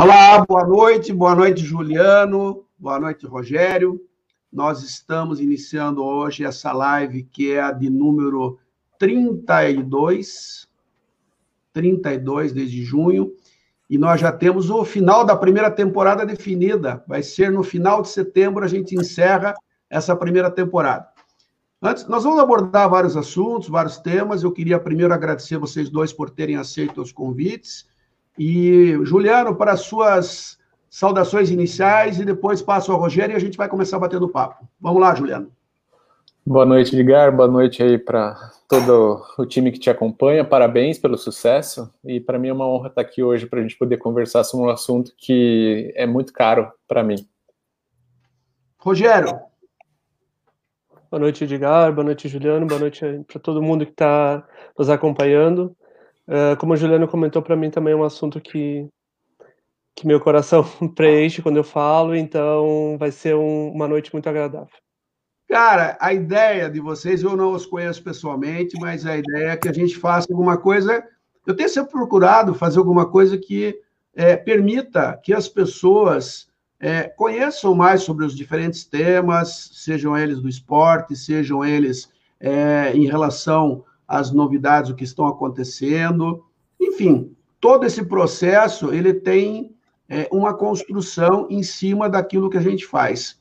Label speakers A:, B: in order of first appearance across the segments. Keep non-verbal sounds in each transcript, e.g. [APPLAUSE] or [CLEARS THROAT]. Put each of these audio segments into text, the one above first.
A: Olá, boa noite, boa noite, Juliano, boa noite, Rogério. Nós estamos iniciando hoje essa live que é a de número 32, 32 desde junho, e nós já temos o final da primeira temporada definida. Vai ser no final de setembro a gente encerra essa primeira temporada. Antes, nós vamos abordar vários assuntos, vários temas. Eu queria primeiro agradecer vocês dois por terem aceito os convites e, Juliano, para as suas saudações iniciais e depois passo ao Rogério e a gente vai começar batendo papo. Vamos lá, Juliano.
B: Boa noite, Edgar. Boa noite aí para todo o time que te acompanha. Parabéns pelo sucesso. E para mim é uma honra estar aqui hoje para a gente poder conversar sobre um assunto que é muito caro para mim.
A: Rogério.
C: Boa noite, Edgar. Boa noite, Juliano. Boa noite para todo mundo que está nos acompanhando. Uh, como o Juliano comentou, para mim também é um assunto que, que meu coração [LAUGHS] preenche quando eu falo, então vai ser um, uma noite muito agradável.
A: Cara, a ideia de vocês, eu não os conheço pessoalmente, mas a ideia é que a gente faça alguma coisa. Eu tenho sempre procurado fazer alguma coisa que é, permita que as pessoas é, conheçam mais sobre os diferentes temas, sejam eles do esporte, sejam eles é, em relação as novidades, o que estão acontecendo. Enfim, todo esse processo ele tem é, uma construção em cima daquilo que a gente faz.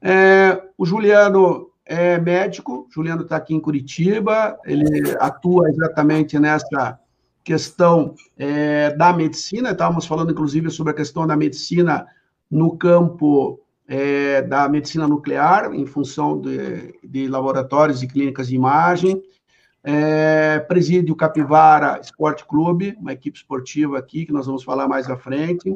A: É, o Juliano é médico, Juliano está aqui em Curitiba, ele atua exatamente nessa questão é, da medicina, estávamos falando inclusive sobre a questão da medicina no campo é, da medicina nuclear, em função de, de laboratórios e clínicas de imagem é, preside o Capivara Esporte Clube, uma equipe esportiva aqui, que nós vamos falar mais à frente,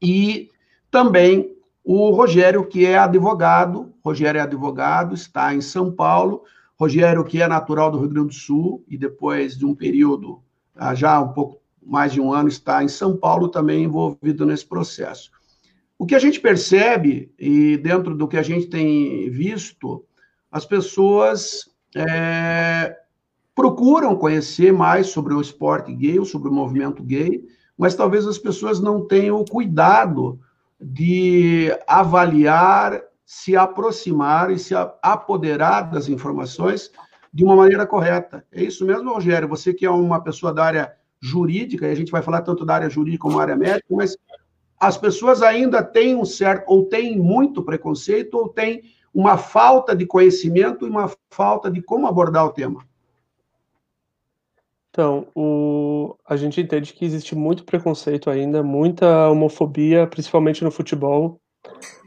A: e também o Rogério, que é advogado, Rogério é advogado, está em São Paulo, Rogério, que é natural do Rio Grande do Sul, e depois de um período, já um pouco mais de um ano, está em São Paulo, também envolvido nesse processo. O que a gente percebe, e dentro do que a gente tem visto, as pessoas é, procuram conhecer mais sobre o esporte gay ou sobre o movimento gay, mas talvez as pessoas não tenham o cuidado de avaliar, se aproximar e se apoderar das informações de uma maneira correta. É isso mesmo, Rogério? Você que é uma pessoa da área jurídica, e a gente vai falar tanto da área jurídica como da área médica, mas as pessoas ainda têm um certo, ou têm muito preconceito, ou têm uma falta de conhecimento e uma falta de como abordar o tema.
C: Então, o... a gente entende que existe muito preconceito ainda, muita homofobia, principalmente no futebol.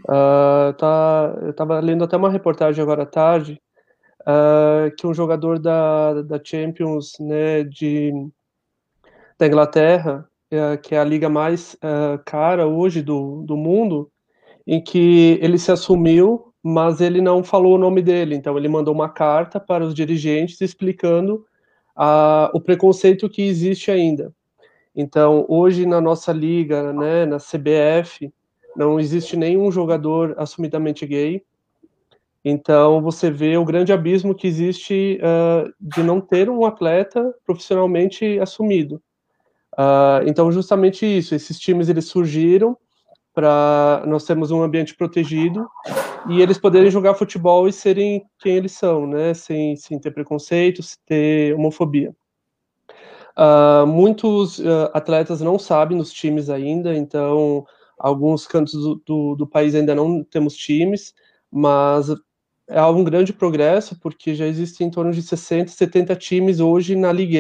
C: Uh, tá... Eu estava lendo até uma reportagem agora à tarde uh, que um jogador da, da Champions né, de, da Inglaterra, uh, que é a liga mais cara hoje do, do mundo, em que ele se assumiu, mas ele não falou o nome dele. Então, ele mandou uma carta para os dirigentes explicando a, o preconceito que existe ainda. Então, hoje na nossa liga, né, na CBF, não existe nenhum jogador assumidamente gay. Então, você vê o grande abismo que existe uh, de não ter um atleta profissionalmente assumido. Uh, então, justamente isso, esses times eles surgiram para nós temos um ambiente protegido e eles poderem jogar futebol e serem quem eles são, né? Sem, sem ter preconceito, sem ter homofobia. Uh, muitos uh, atletas não sabem nos times ainda, então alguns cantos do, do, do, país ainda não temos times, mas é um grande progresso porque já existem em torno de 60, 70 times hoje na Liga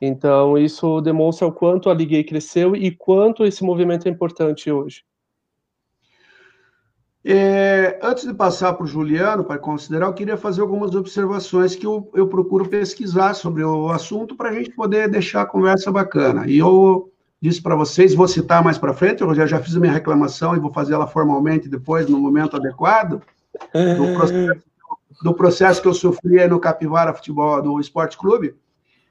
C: então, isso demonstra o quanto a Liga cresceu e quanto esse movimento é importante hoje.
A: É, antes de passar para o Juliano, para considerar, eu queria fazer algumas observações que eu, eu procuro pesquisar sobre o assunto para a gente poder deixar a conversa bacana. E eu disse para vocês, vou citar mais para frente, eu já, já fiz a minha reclamação e vou fazer ela formalmente depois, no momento adequado, do [LAUGHS] processo, do processo que eu sofri no Capivara Futebol, do Esporte Clube.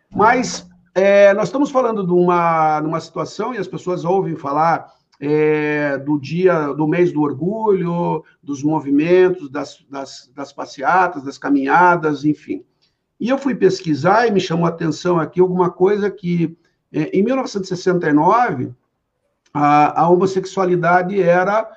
A: Mas é, nós estamos falando de uma, de uma situação e as pessoas ouvem falar é, do dia, do mês do orgulho, dos movimentos, das, das, das passeatas, das caminhadas, enfim. E eu fui pesquisar e me chamou a atenção aqui alguma coisa que, é, em 1969, a, a homossexualidade era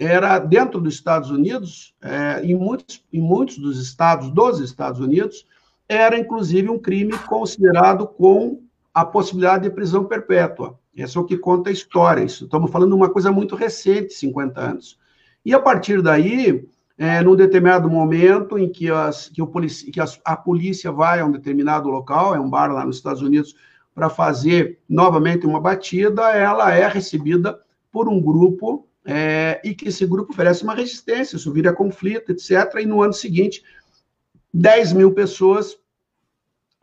A: era dentro dos Estados Unidos, é, em, muitos, em muitos dos estados dos Estados Unidos, era inclusive um crime considerado com a possibilidade de prisão perpétua. Esse é o que conta a história. Isso, estamos falando de uma coisa muito recente, 50 anos. E a partir daí, é, num determinado momento em que, as, que, o polici, que as, a polícia vai a um determinado local, é um bar lá nos Estados Unidos, para fazer novamente uma batida, ela é recebida por um grupo é, e que esse grupo oferece uma resistência, isso vira conflito, etc. E no ano seguinte, 10 mil pessoas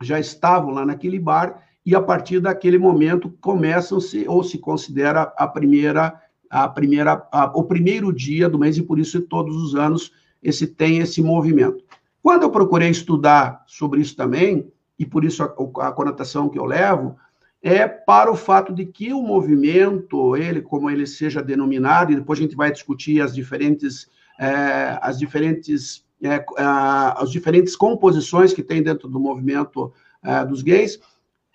A: já estavam lá naquele bar e a partir daquele momento começam-se ou se considera a primeira a primeira a, o primeiro dia do mês e por isso todos os anos esse tem esse movimento. Quando eu procurei estudar sobre isso também e por isso a, a conotação que eu levo é para o fato de que o movimento, ele como ele seja denominado, e depois a gente vai discutir as diferentes, é, as diferentes, é, as diferentes composições que tem dentro do movimento é, dos gays,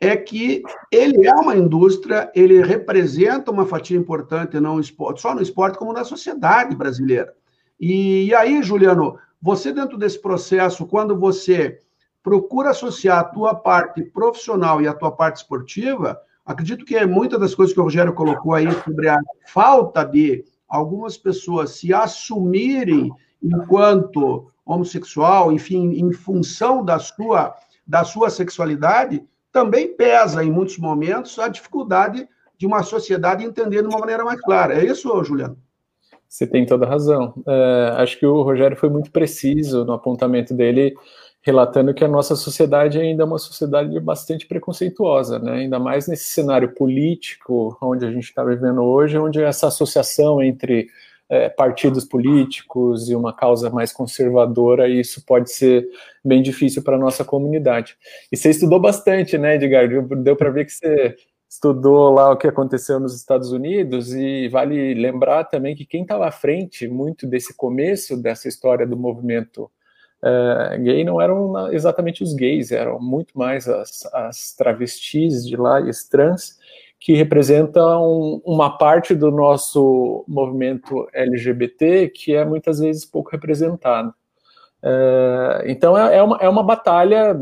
A: é que ele é uma indústria, ele representa uma fatia importante não esporte, só no esporte como na sociedade brasileira. E, e aí, Juliano, você dentro desse processo, quando você procura associar a tua parte profissional e a tua parte esportiva, acredito que é muitas das coisas que o Rogério colocou aí sobre a falta de algumas pessoas se assumirem enquanto homossexual, enfim, em função da sua da sua sexualidade, também pesa em muitos momentos a dificuldade de uma sociedade entender de uma maneira mais clara. É isso, Juliano?
B: Você tem toda razão. É, acho que o Rogério foi muito preciso no apontamento dele relatando que a nossa sociedade ainda é uma sociedade bastante preconceituosa, né? ainda mais nesse cenário político onde a gente está vivendo hoje, onde essa associação entre é, partidos políticos e uma causa mais conservadora, isso pode ser bem difícil para a nossa comunidade. E você estudou bastante, né, Edgar? Deu para ver que você estudou lá o que aconteceu nos Estados Unidos e vale lembrar também que quem estava à frente muito desse começo dessa história do movimento uh, gay não eram exatamente os gays, eram muito mais as, as travestis de lá e as trans, que representam uma parte do nosso movimento LGBT que é muitas vezes pouco representado. Uh, então é, é, uma, é uma batalha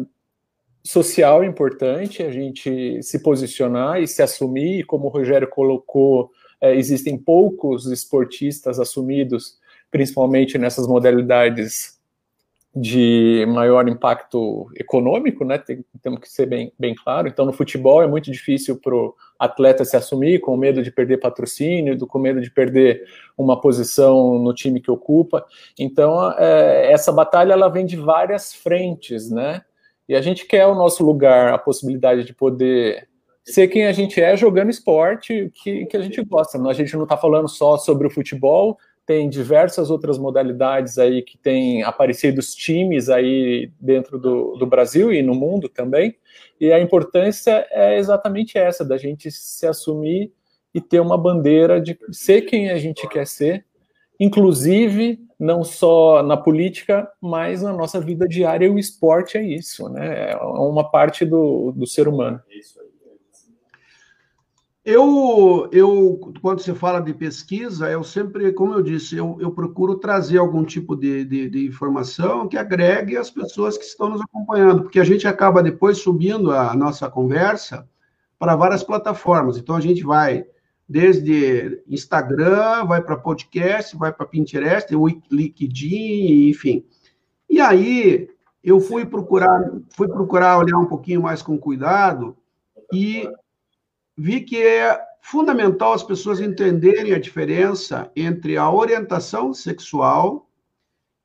B: social importante a gente se posicionar e se assumir, como o Rogério colocou, é, existem poucos esportistas assumidos, principalmente nessas modalidades de maior impacto econômico, né? Tem, temos que ser bem, bem claro. Então, no futebol é muito difícil para o atleta se assumir, com medo de perder patrocínio, com medo de perder uma posição no time que ocupa. Então, é, essa batalha ela vem de várias frentes, né? E a gente quer o nosso lugar, a possibilidade de poder ser quem a gente é jogando esporte que, que a gente gosta. A gente não está falando só sobre o futebol, tem diversas outras modalidades aí que têm aparecido os times aí dentro do, do Brasil e no mundo também. E a importância é exatamente essa, da gente se assumir e ter uma bandeira de ser quem a gente quer ser, inclusive não só na política, mas na nossa vida diária. E o esporte é isso, né? É uma parte do, do ser humano. É isso aí.
A: Eu, eu, quando se fala de pesquisa, eu sempre, como eu disse, eu, eu procuro trazer algum tipo de, de, de, informação que agregue as pessoas que estão nos acompanhando, porque a gente acaba depois subindo a nossa conversa para várias plataformas. Então, a gente vai desde Instagram, vai para podcast, vai para Pinterest, LinkedIn, enfim. E aí, eu fui procurar, fui procurar olhar um pouquinho mais com cuidado e vi que é fundamental as pessoas entenderem a diferença entre a orientação sexual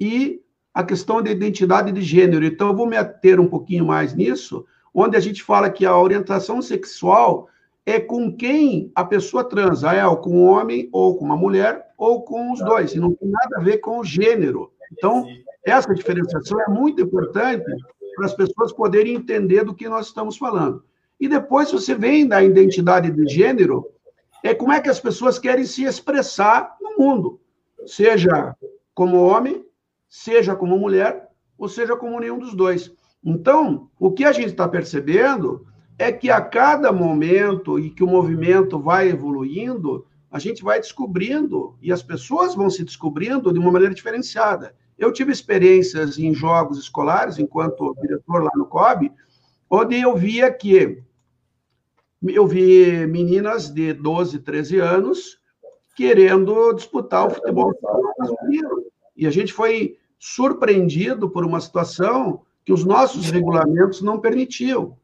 A: e a questão da identidade de gênero. Então, eu vou me ater um pouquinho mais nisso, onde a gente fala que a orientação sexual é com quem a pessoa transa, é ou com um homem, ou com uma mulher, ou com os dois, e não tem nada a ver com o gênero. Então, essa diferenciação é muito importante para as pessoas poderem entender do que nós estamos falando. E depois você vem da identidade de gênero, é como é que as pessoas querem se expressar no mundo, seja como homem, seja como mulher, ou seja como nenhum dos dois. Então, o que a gente está percebendo é que a cada momento e que o movimento vai evoluindo, a gente vai descobrindo e as pessoas vão se descobrindo de uma maneira diferenciada. Eu tive experiências em jogos escolares, enquanto diretor lá no COB, onde eu via que eu vi meninas de 12, 13 anos querendo disputar o futebol masculino. E a gente foi surpreendido por uma situação que os nossos regulamentos não permitiam.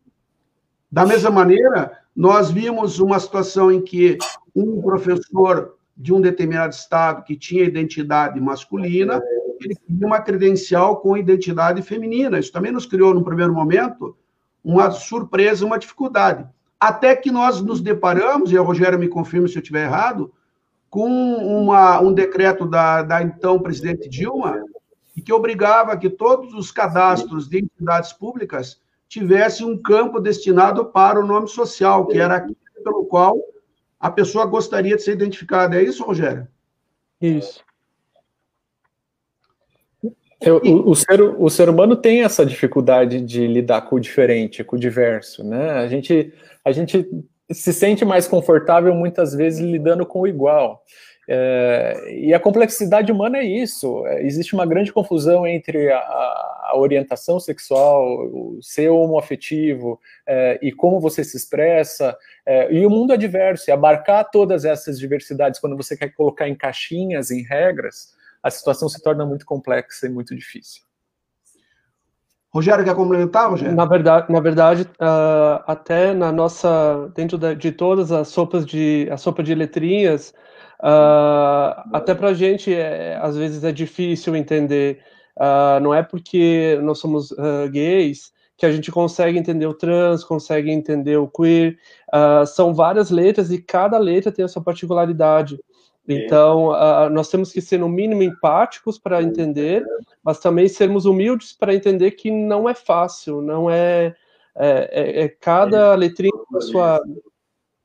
A: Da mesma maneira, nós vimos uma situação em que um professor de um determinado estado que tinha identidade masculina, ele tinha uma credencial com identidade feminina. Isso também nos criou, no primeiro momento, uma surpresa, uma dificuldade. Até que nós nos deparamos, e o Rogério me confirma se eu estiver errado, com uma, um decreto da, da então presidente Dilma, que obrigava que todos os cadastros de entidades públicas tivessem um campo destinado para o nome social, que era aquilo pelo qual a pessoa gostaria de ser identificada. É isso, Rogério?
C: Isso.
B: Eu, o, o, ser, o ser humano tem essa dificuldade de lidar com o diferente, com o diverso, né? A gente, a gente se sente mais confortável muitas vezes lidando com o igual. É, e a complexidade humana é isso. É, existe uma grande confusão entre a, a orientação sexual, o ser homoafetivo é, e como você se expressa. É, e o mundo é diverso. E abarcar todas essas diversidades, quando você quer colocar em caixinhas, em regras, a situação se torna muito complexa e muito difícil.
A: Rogério, quer complementar, Rogério?
C: Na verdade, na verdade uh, até na nossa, dentro de todas as sopas de, a sopa de letrinhas, uh, até para a gente, é, às vezes, é difícil entender. Uh, não é porque nós somos gays que a gente consegue entender o trans, consegue entender o queer. são várias letras e cada letra tem a sua particularidade. Então, uh, nós temos que ser, no mínimo, empáticos para entender, mas também sermos humildes para entender que não é fácil, não é. É, é, é cada letrinha a sua,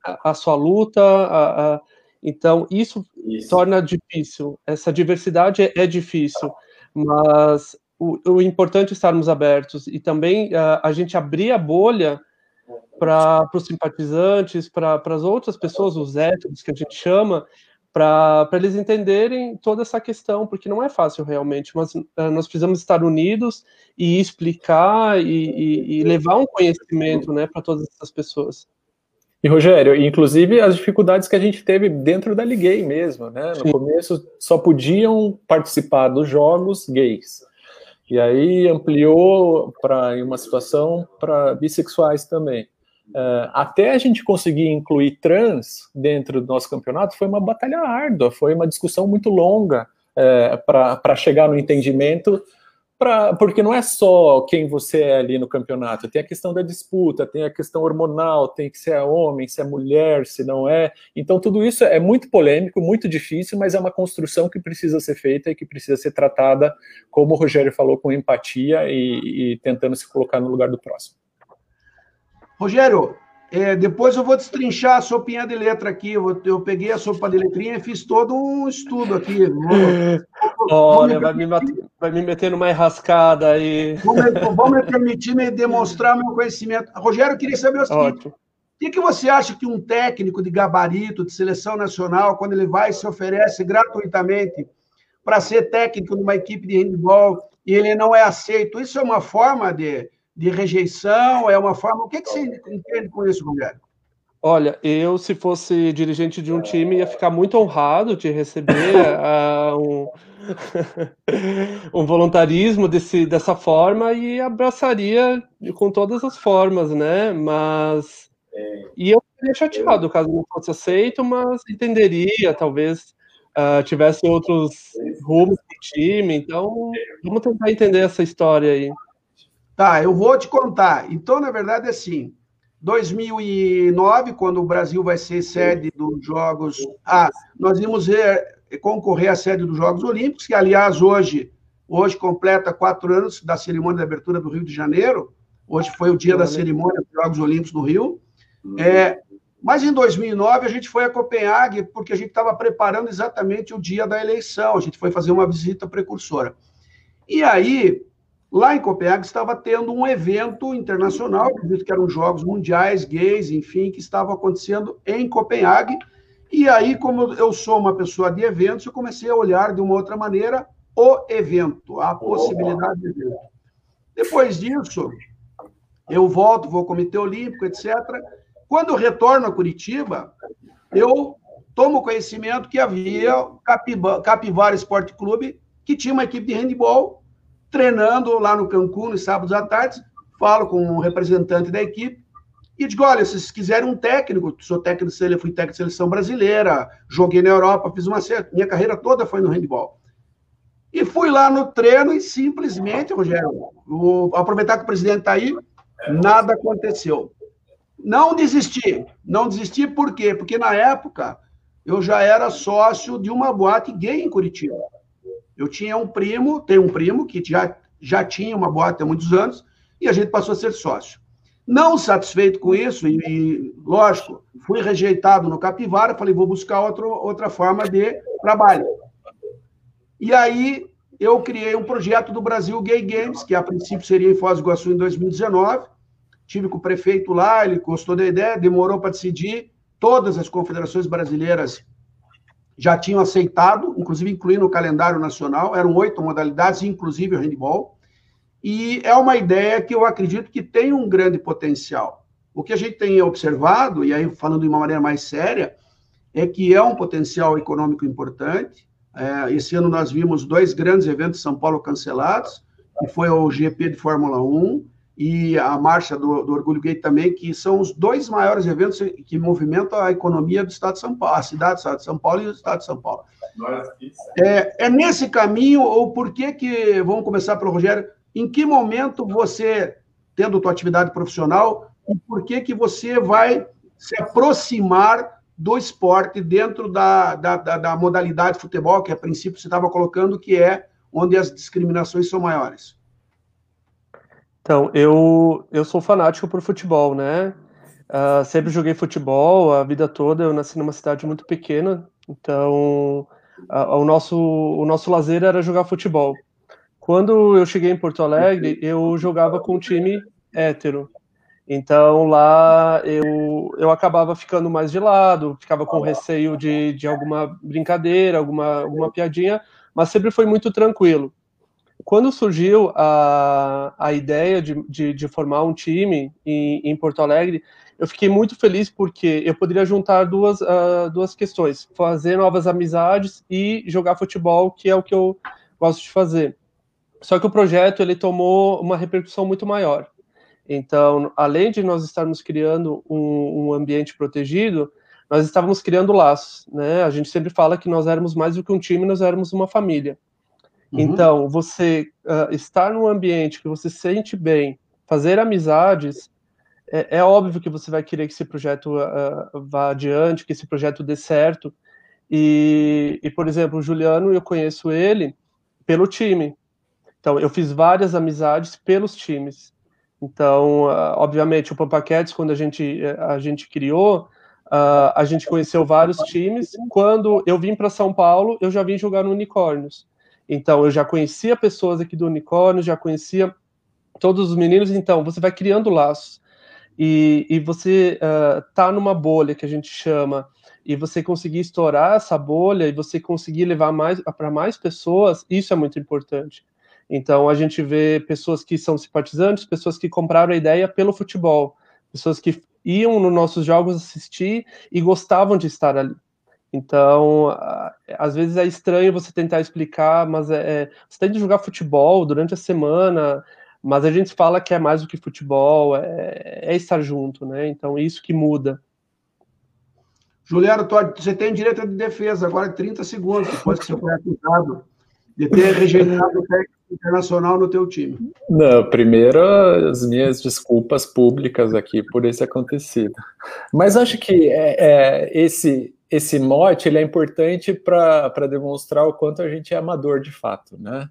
C: a, a sua luta. A, a, então, isso, isso, torna difícil. Essa diversidade é, é difícil, mas o, o, importante é estarmos abertos e também uh, a gente abrir a bolha para os simpatizantes, para as outras pessoas, os héteros que a gente chama, para eles entenderem toda essa questão, porque não é fácil realmente, mas uh, nós precisamos estar unidos e explicar e, e, e levar um conhecimento né, para todas essas pessoas.
B: E Rogério, inclusive as dificuldades que a gente teve dentro da Liguei mesmo, né? No Sim. começo só podiam participar dos jogos gays. E aí ampliou para uma situação para bissexuais também. Uh, até a gente conseguir incluir trans dentro do nosso campeonato foi uma batalha árdua, foi uma discussão muito longa uh, é, para chegar no entendimento, pra, porque não é só quem você é ali no campeonato, tem a questão da disputa, tem a questão hormonal, tem que ser homem, se é mulher, se não é. Então, tudo isso é muito polêmico, muito difícil, mas é uma construção que precisa ser feita e que precisa ser tratada, como o Rogério falou, com empatia e, e tentando se colocar no lugar do próximo.
A: Rogério, é, depois eu vou destrinchar a sopinha de letra aqui. Eu, eu, peguei a sopa de letrinha e fiz todo um estudo aqui. [LAUGHS]
C: Olha, vai me, vai me meter numa enrascada aí.
A: Vou me, vou me permitir me demonstrar meu conhecimento. Rogério, eu queria saber o seguinte. O que, que você acha que um técnico de gabarito, de seleção nacional, quando ele vai e se oferece gratuitamente para ser técnico numa equipe de handball e ele não é aceito, isso é uma forma de, de rejeição? É uma forma. O que, que você entende com isso, Guilherme?
C: Olha, eu, se fosse dirigente de um time, ia ficar muito honrado de receber uh, [LAUGHS] um, [LAUGHS] um voluntarismo desse, dessa forma e abraçaria com todas as formas, né? Mas. E eu ficaria chateado caso não fosse aceito, mas entenderia, talvez uh, tivesse outros rumos do time. Então, vamos tentar entender essa história aí.
A: Tá, eu vou te contar. Então, na verdade, é assim, 2009, quando o Brasil vai ser sede dos Jogos... Ah, nós íamos concorrer à sede dos Jogos Olímpicos, que, aliás, hoje, hoje completa quatro anos da cerimônia de abertura do Rio de Janeiro. Hoje foi o dia da cerimônia dos Jogos Olímpicos no Rio. É, mas em 2009 a gente foi a Copenhague porque a gente estava preparando exatamente o dia da eleição. A gente foi fazer uma visita precursora. E aí Lá em Copenhague estava tendo um evento internacional, acredito que eram Jogos Mundiais Gays, enfim, que estavam acontecendo em Copenhague. E aí, como eu sou uma pessoa de eventos, eu comecei a olhar de uma outra maneira o evento, a possibilidade de evento. Depois disso, eu volto, vou ao Comitê Olímpico, etc. Quando eu retorno a Curitiba, eu tomo conhecimento que havia o Capivara Esporte Clube, que tinha uma equipe de handball treinando lá no Cancún, nos sábados à tarde. Falo com um representante da equipe e digo: olha, se vocês quiserem um técnico, sou técnico de seleção, fui técnico de seleção brasileira, joguei na Europa, fiz uma minha carreira toda foi no handball. E fui lá no treino e simplesmente, Rogério, vou aproveitar que o presidente está aí, nada aconteceu. Não desisti. Não desisti por quê? Porque na época eu já era sócio de uma boate gay em Curitiba. Eu tinha um primo, tem um primo que já, já tinha uma boate há muitos anos, e a gente passou a ser sócio. Não satisfeito com isso, e, e lógico, fui rejeitado no Capivara, falei, vou buscar outro, outra forma de trabalho. E aí eu criei um projeto do Brasil Gay Games, que a princípio seria em Foz do Iguaçu em 2019. Tive com o prefeito lá, ele gostou da ideia, demorou para decidir. Todas as confederações brasileiras já tinham aceitado, inclusive incluindo o calendário nacional, eram oito modalidades, inclusive o handball. E é uma ideia que eu acredito que tem um grande potencial. O que a gente tem observado, e aí falando de uma maneira mais séria, é que é um potencial econômico importante. É, esse ano nós vimos dois grandes eventos em São Paulo cancelados, que foi o GP de Fórmula 1 e a Marcha do, do, Orgulho Gay também, que são os dois maiores eventos que movimentam a economia do Estado de São Paulo, a cidade do Estado de São Paulo e o Estado de São Paulo. É, é nesse caminho, ou por que que, vamos começar pelo Rogério, em que momento você, tendo tua atividade profissional, e por que que você vai se aproximar do esporte dentro da, da, da, da modalidade futebol, que a princípio você estava colocando, que é onde as discriminações são maiores?
C: Então, eu, eu sou fanático por futebol, né? Uh, sempre joguei futebol a vida toda. Eu nasci numa cidade muito pequena, então uh, o, nosso, o nosso lazer era jogar futebol. Quando eu cheguei em Porto Alegre, eu jogava com um time hétero. Então lá eu, eu acabava ficando mais de lado, ficava com receio de, de alguma brincadeira, alguma, alguma piadinha, mas sempre foi muito tranquilo. Quando surgiu a, a ideia de, de, de formar um time em, em, Porto Alegre, eu fiquei muito feliz porque eu poderia juntar duas, uh, duas questões: fazer novas amizades e jogar futebol, que é o que eu gosto de fazer. Só que o projeto ele tomou uma repercussão muito maior. Então, além de nós estarmos criando um, um, ambiente protegido, nós estávamos criando laços, né? A gente sempre fala que nós éramos mais do que um time, nós éramos uma família. Uhum. Então, você uh, estar num ambiente que você sente bem, fazer amizades, é, é, óbvio que você vai querer que esse projeto uh, vá adiante, que esse projeto dê certo. E, e, por exemplo, o Juliano, eu conheço ele pelo time. Então, eu fiz várias amizades pelos times. Então, uh, obviamente, o Pampa Cats, quando a gente, eh, a gente criou, uh, a gente conheceu vários times. Quando eu vim para São Paulo, eu já vim jogar no Unicórnios. Então, eu já conhecia pessoas aqui do Unicórnios, já conhecia todos os meninos. Então, você vai criando laços. E, e você uh, tá numa bolha que a gente chama, e você conseguir estourar essa bolha e você conseguir levar mais para mais pessoas, isso é muito importante. Então a gente vê pessoas que são simpatizantes, pessoas que compraram a ideia pelo futebol, pessoas que iam nos nossos jogos assistir e gostavam de estar ali. Então, às vezes é estranho você tentar explicar, mas é, é, você tem de jogar futebol durante a semana, mas a gente fala que é mais do que futebol, é, é estar junto, né? Então, isso que muda.
A: Juliano, você tem direito de defesa, agora 30 segundos, depois que você foi acusado de ter rejeitado o técnico internacional no teu time?
B: Não, primeiro as minhas desculpas públicas aqui por esse acontecido. Mas acho que é, é, esse esse mote ele é importante para demonstrar o quanto a gente é amador de fato, né?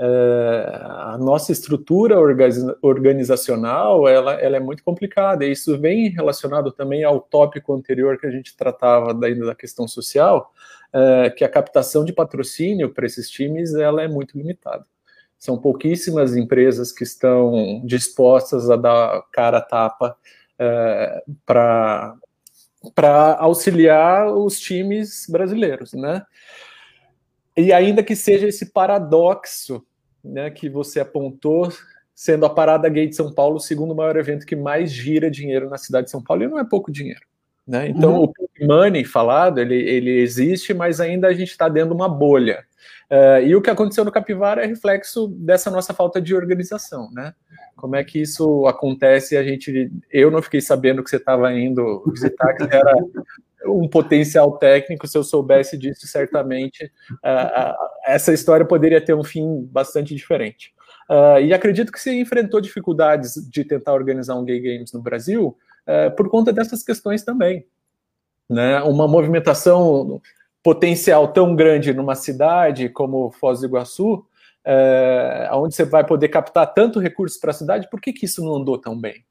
B: É, a nossa estrutura organizacional ela, ela é muito complicada e isso vem relacionado também ao tópico anterior que a gente tratava da, da questão social, é, que a captação de patrocínio para esses times ela é muito limitada. São pouquíssimas empresas que estão dispostas a dar cara a tapa é, para para auxiliar os times brasileiros, né? E ainda que seja esse paradoxo, né, que você apontou, sendo a Parada Gay de São Paulo o segundo maior evento que mais gira dinheiro na cidade de São Paulo, e não é pouco dinheiro. Né? Então, uhum. o Pink Money falado, ele, ele existe, mas ainda a gente está dentro de uma bolha. Uh, e o que aconteceu no Capivara é reflexo dessa nossa falta de organização, né? Como é que isso acontece? A gente, eu não fiquei sabendo que você estava indo visitar, que era um potencial técnico. Se eu soubesse disso, certamente uh, uh, essa história poderia ter um fim bastante diferente. Uh, e acredito que você enfrentou dificuldades de tentar organizar um Gay Games no Brasil por conta dessas questões também. Né? Uma movimentação potencial tão grande numa cidade como Foz do Iguaçu, é, onde você vai poder captar tanto recurso para a cidade, por que, que isso não andou tão bem?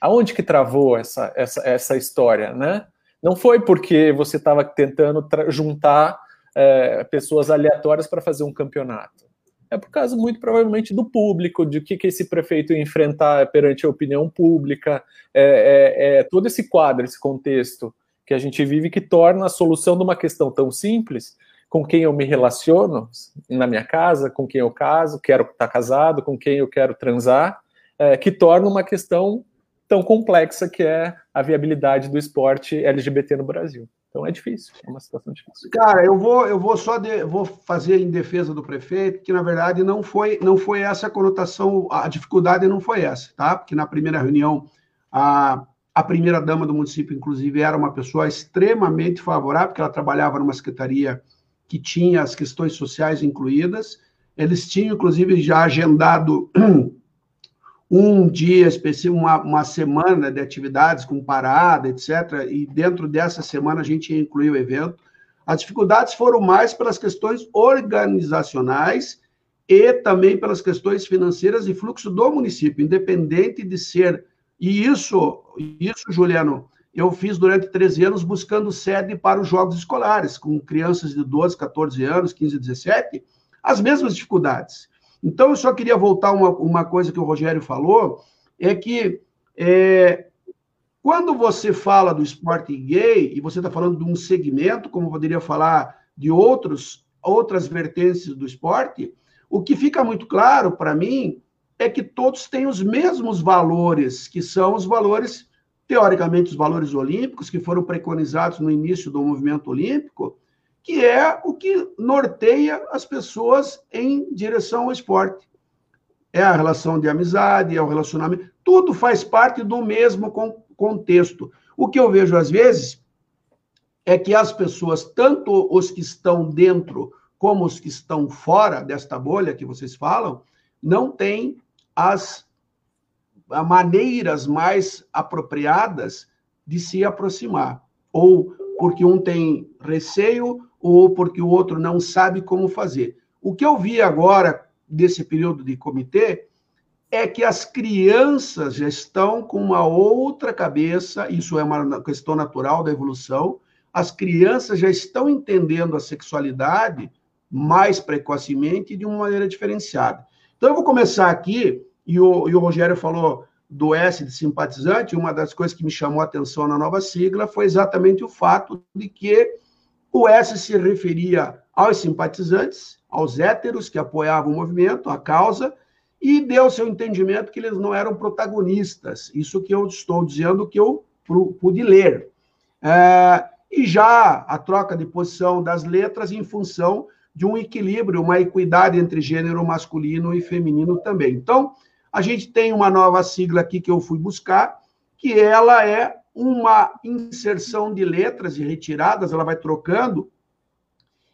B: Aonde que travou essa, essa, essa história, né? Não foi porque você estava tentando juntar é, pessoas aleatórias para fazer um campeonato. É por causa, muito provavelmente, do público, de o que, que esse prefeito ia enfrentar perante a opinião pública, é, é, é todo esse quadro, esse contexto que a gente vive que torna a solução de uma questão tão simples com quem eu me relaciono na minha casa, com quem eu caso, quero estar casado, com quem eu quero transar, é, que torna uma questão tão complexa que é a viabilidade do esporte LGBT no Brasil. Então é difícil, é uma situação difícil.
A: Cara, eu vou, eu vou só de, vou fazer em defesa do prefeito, que na verdade não foi, não foi essa a conotação, a dificuldade não foi essa, tá? Porque na primeira reunião a a primeira dama do município, inclusive, era uma pessoa extremamente favorável, porque ela trabalhava numa secretaria que tinha as questões sociais incluídas. Eles tinham, inclusive, já agendado [CLEARS THROAT] um dia específico, uma, uma semana de atividades com parada, etc. E dentro dessa semana a gente ia incluir o evento. As dificuldades foram mais pelas questões organizacionais e também pelas questões financeiras e fluxo do município, independente de ser e isso, isso, Juliano, eu fiz durante 13 anos buscando sede para os jogos escolares, com crianças de 12, 14 anos, 15, 17, as mesmas dificuldades. Então, eu só queria voltar uma, uma coisa que o Rogério falou, é que é, quando você fala do esporte gay, e você está falando de um segmento, como poderia falar de outros, outras vertentes do esporte, o que fica muito claro para mim é que todos têm os mesmos valores, que são os valores, teoricamente, os valores olímpicos, que foram preconizados no início do movimento olímpico, que é o que norteia as pessoas em direção ao esporte. É a relação de amizade, é o relacionamento, tudo faz parte do mesmo contexto. O que eu vejo às vezes é que as pessoas, tanto os que estão dentro como os que estão fora desta bolha que vocês falam, não têm as maneiras mais apropriadas de se aproximar, ou porque um tem receio, ou porque o outro não sabe como fazer. O que eu vi agora, desse período de comitê, é que as crianças já estão com uma outra cabeça, isso é uma questão natural da evolução, as crianças já estão entendendo a sexualidade mais precocemente de uma maneira diferenciada. Então, eu vou começar aqui, e o, e o Rogério falou do S de simpatizante, uma das coisas que me chamou a atenção na nova sigla foi exatamente o fato de que o S se referia aos simpatizantes, aos héteros que apoiavam o movimento, a causa, e deu seu entendimento que eles não eram protagonistas. Isso que eu estou dizendo que eu pude ler. É, e já a troca de posição das letras em função de um equilíbrio, uma equidade entre gênero masculino e feminino também. Então, a gente tem uma nova sigla aqui que eu fui buscar, que ela é uma inserção de letras e retiradas, ela vai trocando,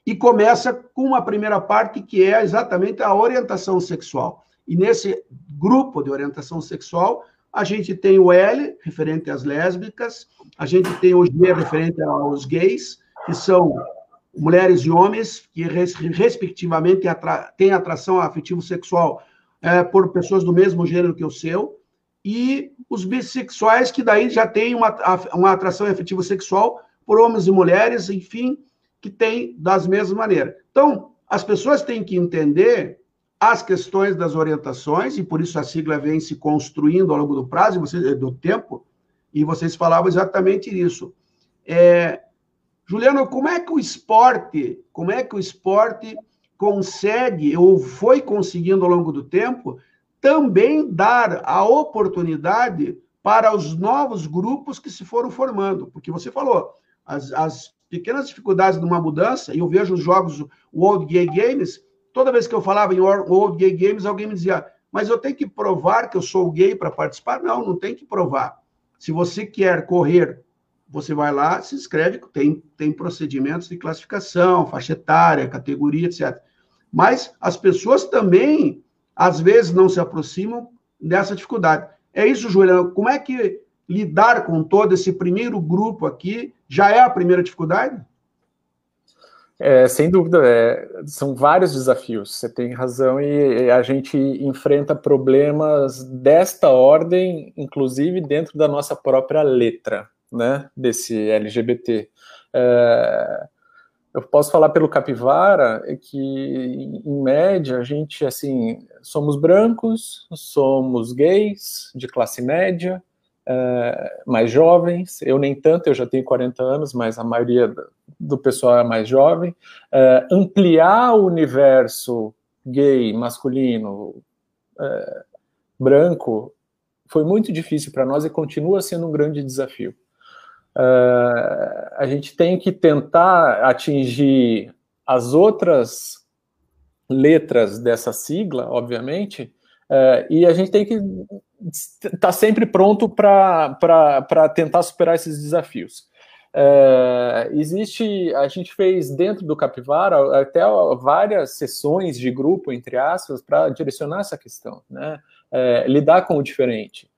A: e começa com uma primeira parte que é exatamente a orientação sexual. E nesse grupo de orientação sexual, a gente tem o L, referente às lésbicas, a gente tem o G, referente aos gays, que são mulheres e homens que, respectivamente, têm atração afetivo-sexual é, por pessoas do mesmo gênero que o seu, e os bissexuais, que daí já têm uma, uma atração afetivo-sexual por homens e mulheres, enfim, que têm das mesmas maneiras. Então, as pessoas têm que entender as questões das orientações, e por isso a sigla vem se construindo ao longo do prazo, do tempo, e vocês falavam exatamente isso. É, Juliano, como é que o esporte, como é que o esporte consegue ou foi conseguindo ao longo do tempo também dar a oportunidade para os novos grupos que se foram formando? Porque você falou, as, as pequenas dificuldades de uma mudança, e eu vejo os jogos World Gay Games, toda vez que eu falava em World Gay Games, alguém me dizia, mas eu tenho que provar que eu sou gay para participar? Não, não tem que provar. Se você quer correr você vai lá, se inscreve, tem, tem procedimentos de classificação, faixa etária, categoria, etc. Mas as pessoas também, às vezes, não se aproximam dessa dificuldade. É isso, Juliano. Como é que lidar com todo esse primeiro grupo aqui já é a primeira dificuldade?
B: É, sem dúvida, é, são vários desafios, você tem razão, e a gente enfrenta problemas desta ordem, inclusive dentro da nossa própria letra né, desse LGBT. É, eu posso falar pelo Capivara que, em média, a gente, assim, somos brancos, somos gays, de classe média, é, mais jovens, eu nem tanto, eu já tenho 40 anos, mas a maioria do pessoal é mais jovem. É, ampliar o universo gay, masculino, é, branco, foi muito difícil para nós e continua sendo um grande desafio. Uh, a gente tem que tentar atingir as outras letras dessa sigla, obviamente, uh, e a gente tem que estar tá sempre pronto para tentar superar esses desafios. Uh, existe, a gente fez dentro do Capivara até várias sessões de grupo, entre aspas, para direcionar essa questão, né? lidar com o diferente,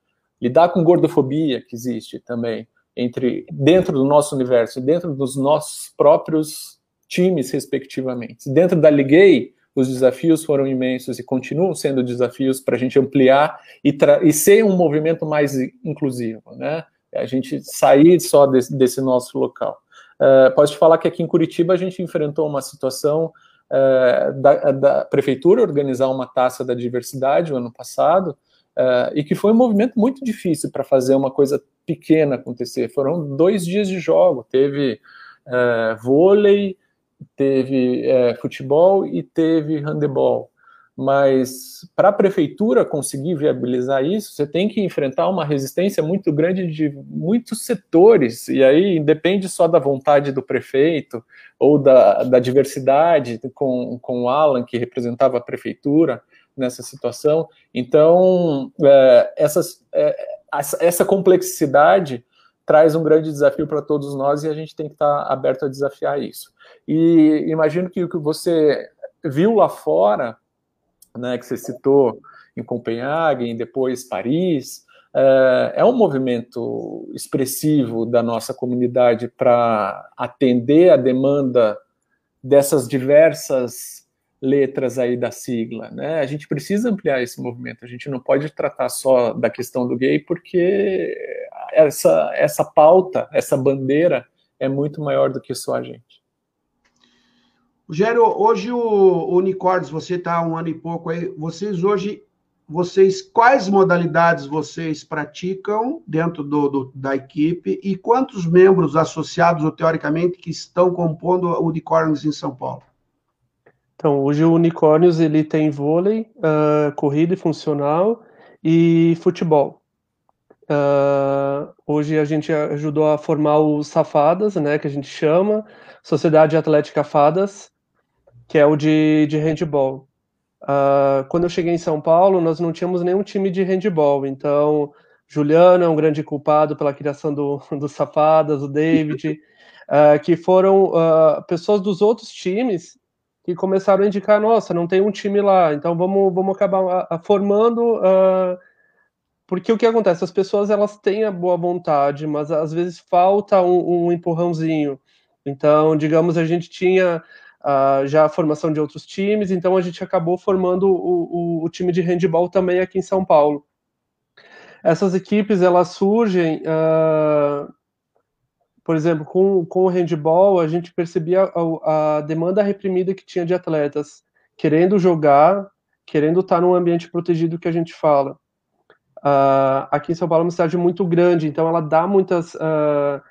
B: lidar com gordofobia que existe também, entre dentro do nosso universo, dentro dos nossos próprios times, respectivamente. Dentro da Liguei, os desafios foram imensos e continuam sendo desafios para a gente ampliar e, e, ser um movimento mais inclusivo, né? A gente sair só desse, desse nosso local. Uh, posso te falar que aqui em Curitiba a gente enfrentou uma situação uh, da, da prefeitura organizar uma taça da diversidade o ano passado, Uh, e que foi um movimento muito difícil para fazer uma coisa pequena acontecer. Foram dois dias de jogo, teve uh, vôlei, teve uh, futebol e teve handebol. Mas para a prefeitura conseguir viabilizar isso, você tem que enfrentar uma resistência muito grande de muitos setores, e aí depende só da vontade do prefeito ou da, da diversidade com, com o Alan, que representava a prefeitura nessa situação. Então, é, essas, é, essa complexidade traz um grande desafio para todos nós e a gente tem que estar aberto a desafiar isso. E imagino que o que você viu lá fora, né, que você citou em Copenhague, depois Paris, é, é um movimento expressivo da nossa comunidade para atender a demanda dessas diversas letras aí da sigla, né? A gente precisa ampliar esse movimento. A gente não pode tratar só da questão do gay, porque essa essa pauta, essa bandeira é muito maior do que só a gente.
A: Rogério, hoje o, Unicórdios, você está um ano e pouco aí. Vocês hoje, vocês quais modalidades vocês praticam dentro do, do, da equipe e quantos membros associados ou teoricamente que estão compondo o Unicórdios em São Paulo?
C: Então, hoje o Unicórnios ele tem vôlei, uh, corrida e funcional e futebol. Uh, hoje a gente ajudou a formar os Safadas, né, que a gente chama, Sociedade Atlética Fadas, que é o de, de handball. Uh, quando eu cheguei em São Paulo, nós não tínhamos nenhum time de handball, então Juliano é um grande culpado pela criação do, [LAUGHS] do Safadas, o David, [LAUGHS] que foram pessoas dos outros times que começaram a indicar, nossa, não tem um time lá, então vamos, vamos acabar a, a formando, uh, porque o que acontece, as pessoas elas têm a boa vontade, mas às vezes falta um, um empurrãozinho. Então, digamos, a gente tinha uh, já a formação de outros times, então a gente acabou formando o, o, o time de handball também aqui em São Paulo. Essas equipes elas surgem uh, por exemplo, com, com o handball, a gente percebia a, a, demanda reprimida que tinha de atletas querendo jogar, querendo estar num ambiente protegido que a gente fala. Uh, aqui em São Paulo é uma cidade muito grande, então ela dá muitas. Uh,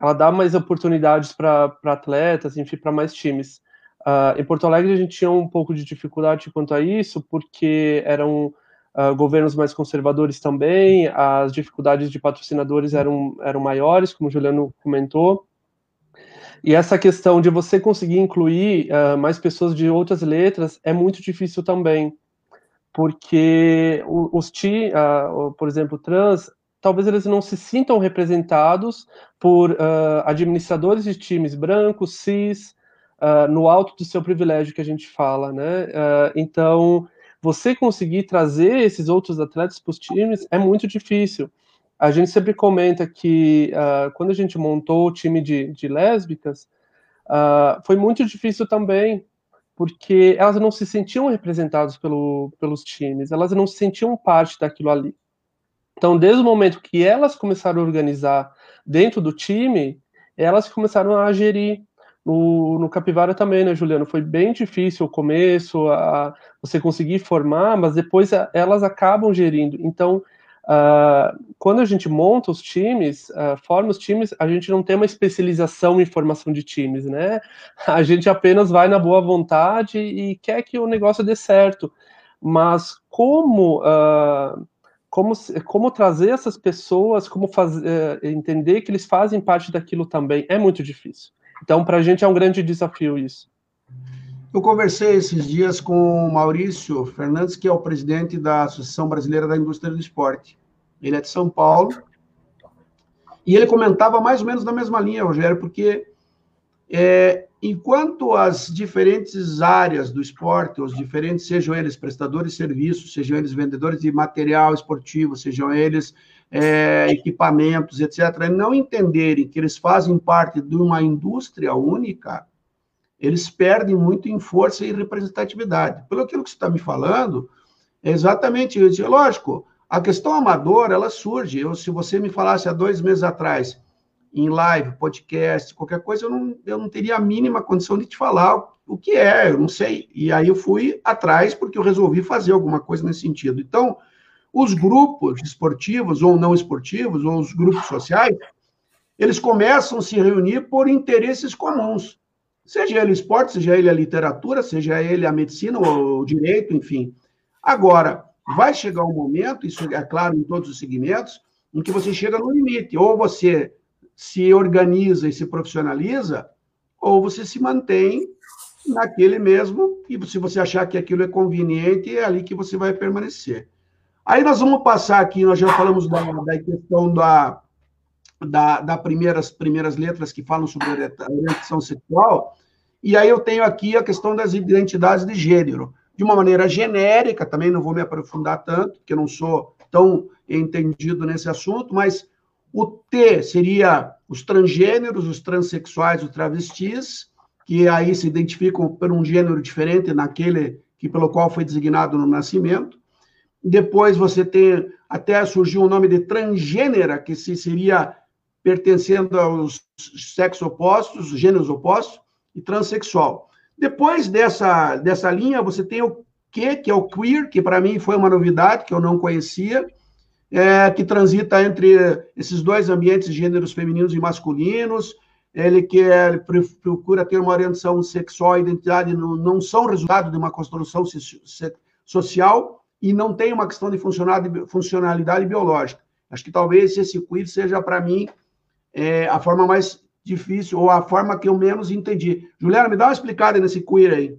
C: ela dá mais oportunidades para atletas, enfim, para mais times. Uh, em Porto Alegre a gente tinha um pouco de dificuldade quanto a isso, porque eram uh, governos mais conservadores também, as dificuldades de patrocinadores eram, eram maiores, como o Juliano comentou. E essa questão de você conseguir incluir uh, mais pessoas de outras letras é muito difícil também, porque os ti, por exemplo, trans, talvez eles não se sintam representados por administradores de times brancos, cis, uh, no alto do seu privilégio que a gente fala, né? Uh, então, você conseguir trazer esses outros atletas para os times é muito difícil. A gente sempre comenta que uh, quando a gente montou o time de, de lésbicas, foi muito difícil também, porque elas não se sentiam representadas pelo, pelos times, elas não se sentiam parte daquilo ali. Então, desde o momento que elas começaram a organizar dentro do time, elas começaram a gerir no, no Capivara também, né, Juliano? Foi bem difícil o começo, a, você conseguir formar, mas depois a, elas acabam gerindo. Então, uh, quando a gente monta os times, uh, forma os times, a gente não tem uma especialização em formação de times, né? [LAUGHS] A gente apenas vai na boa vontade e quer que o negócio dê certo. Mas como. Uh, como, como trazer essas pessoas, como fazer, entender que eles fazem parte daquilo também é muito difícil. Então, para a gente é um grande desafio isso.
A: Eu conversei esses dias com o Maurício Fernandes, que é o presidente da Associação Brasileira da Indústria do Esporte. Ele é de São Paulo. E ele comentava mais ou menos na mesma linha, Rogério, porque é, enquanto as diferentes áreas do esporte, os diferentes, sejam eles prestadores de serviços, sejam eles vendedores de material esportivo, sejam eles é, equipamentos, etc., não entenderem que eles fazem parte de uma indústria única, eles perdem muito em força e representatividade. Pelo que você está me falando, é exatamente isso. Lógico, a questão amadora, ela surge. Eu, se você me falasse há dois meses atrás, em live, podcast, qualquer coisa, eu não, eu não teria a mínima condição de te falar o que é, eu não sei. E aí eu fui atrás porque eu resolvi fazer alguma coisa nesse sentido. Então, os grupos esportivos ou não esportivos, ou os grupos sociais, eles começam a se reunir por interesses comuns. Seja ele esporte, seja ele a literatura, seja ele a medicina ou o direito, enfim. Agora, vai chegar um momento, isso é claro em todos os segmentos, em que você chega no limite. Ou você se organiza e se profissionaliza, ou você se mantém naquele mesmo, e se você achar que aquilo é conveniente, é ali que você vai permanecer. Aí nós vamos passar aqui, nós já falamos da, da questão da, da, da primeiras, primeiras letras que falam sobre orientação sexual, e aí eu tenho aqui a questão das identidades de gênero. De uma maneira genérica, também não vou me aprofundar tanto, porque eu não sou tão entendido nesse assunto, mas o T seria os transgêneros, os transexuais, os travestis, que aí se identificam por um gênero diferente naquele que pelo qual foi designado no nascimento. Depois você tem, até surgiu o nome de transgênera, que se seria pertencendo aos sexos opostos, gêneros opostos, e transexual. Depois dessa, dessa linha, você tem o Q, que é o queer, que para mim foi uma novidade, que eu não conhecia, é, que transita entre esses dois ambientes, gêneros femininos e masculinos. Ele que procura ter uma orientação sexual e identidade, não, não são resultado de uma construção social, e não tem uma questão de funcionalidade biológica. Acho que talvez esse queer seja, para mim, é, a forma mais difícil, ou a forma que eu menos entendi. Juliana, me dá uma explicada nesse queer aí.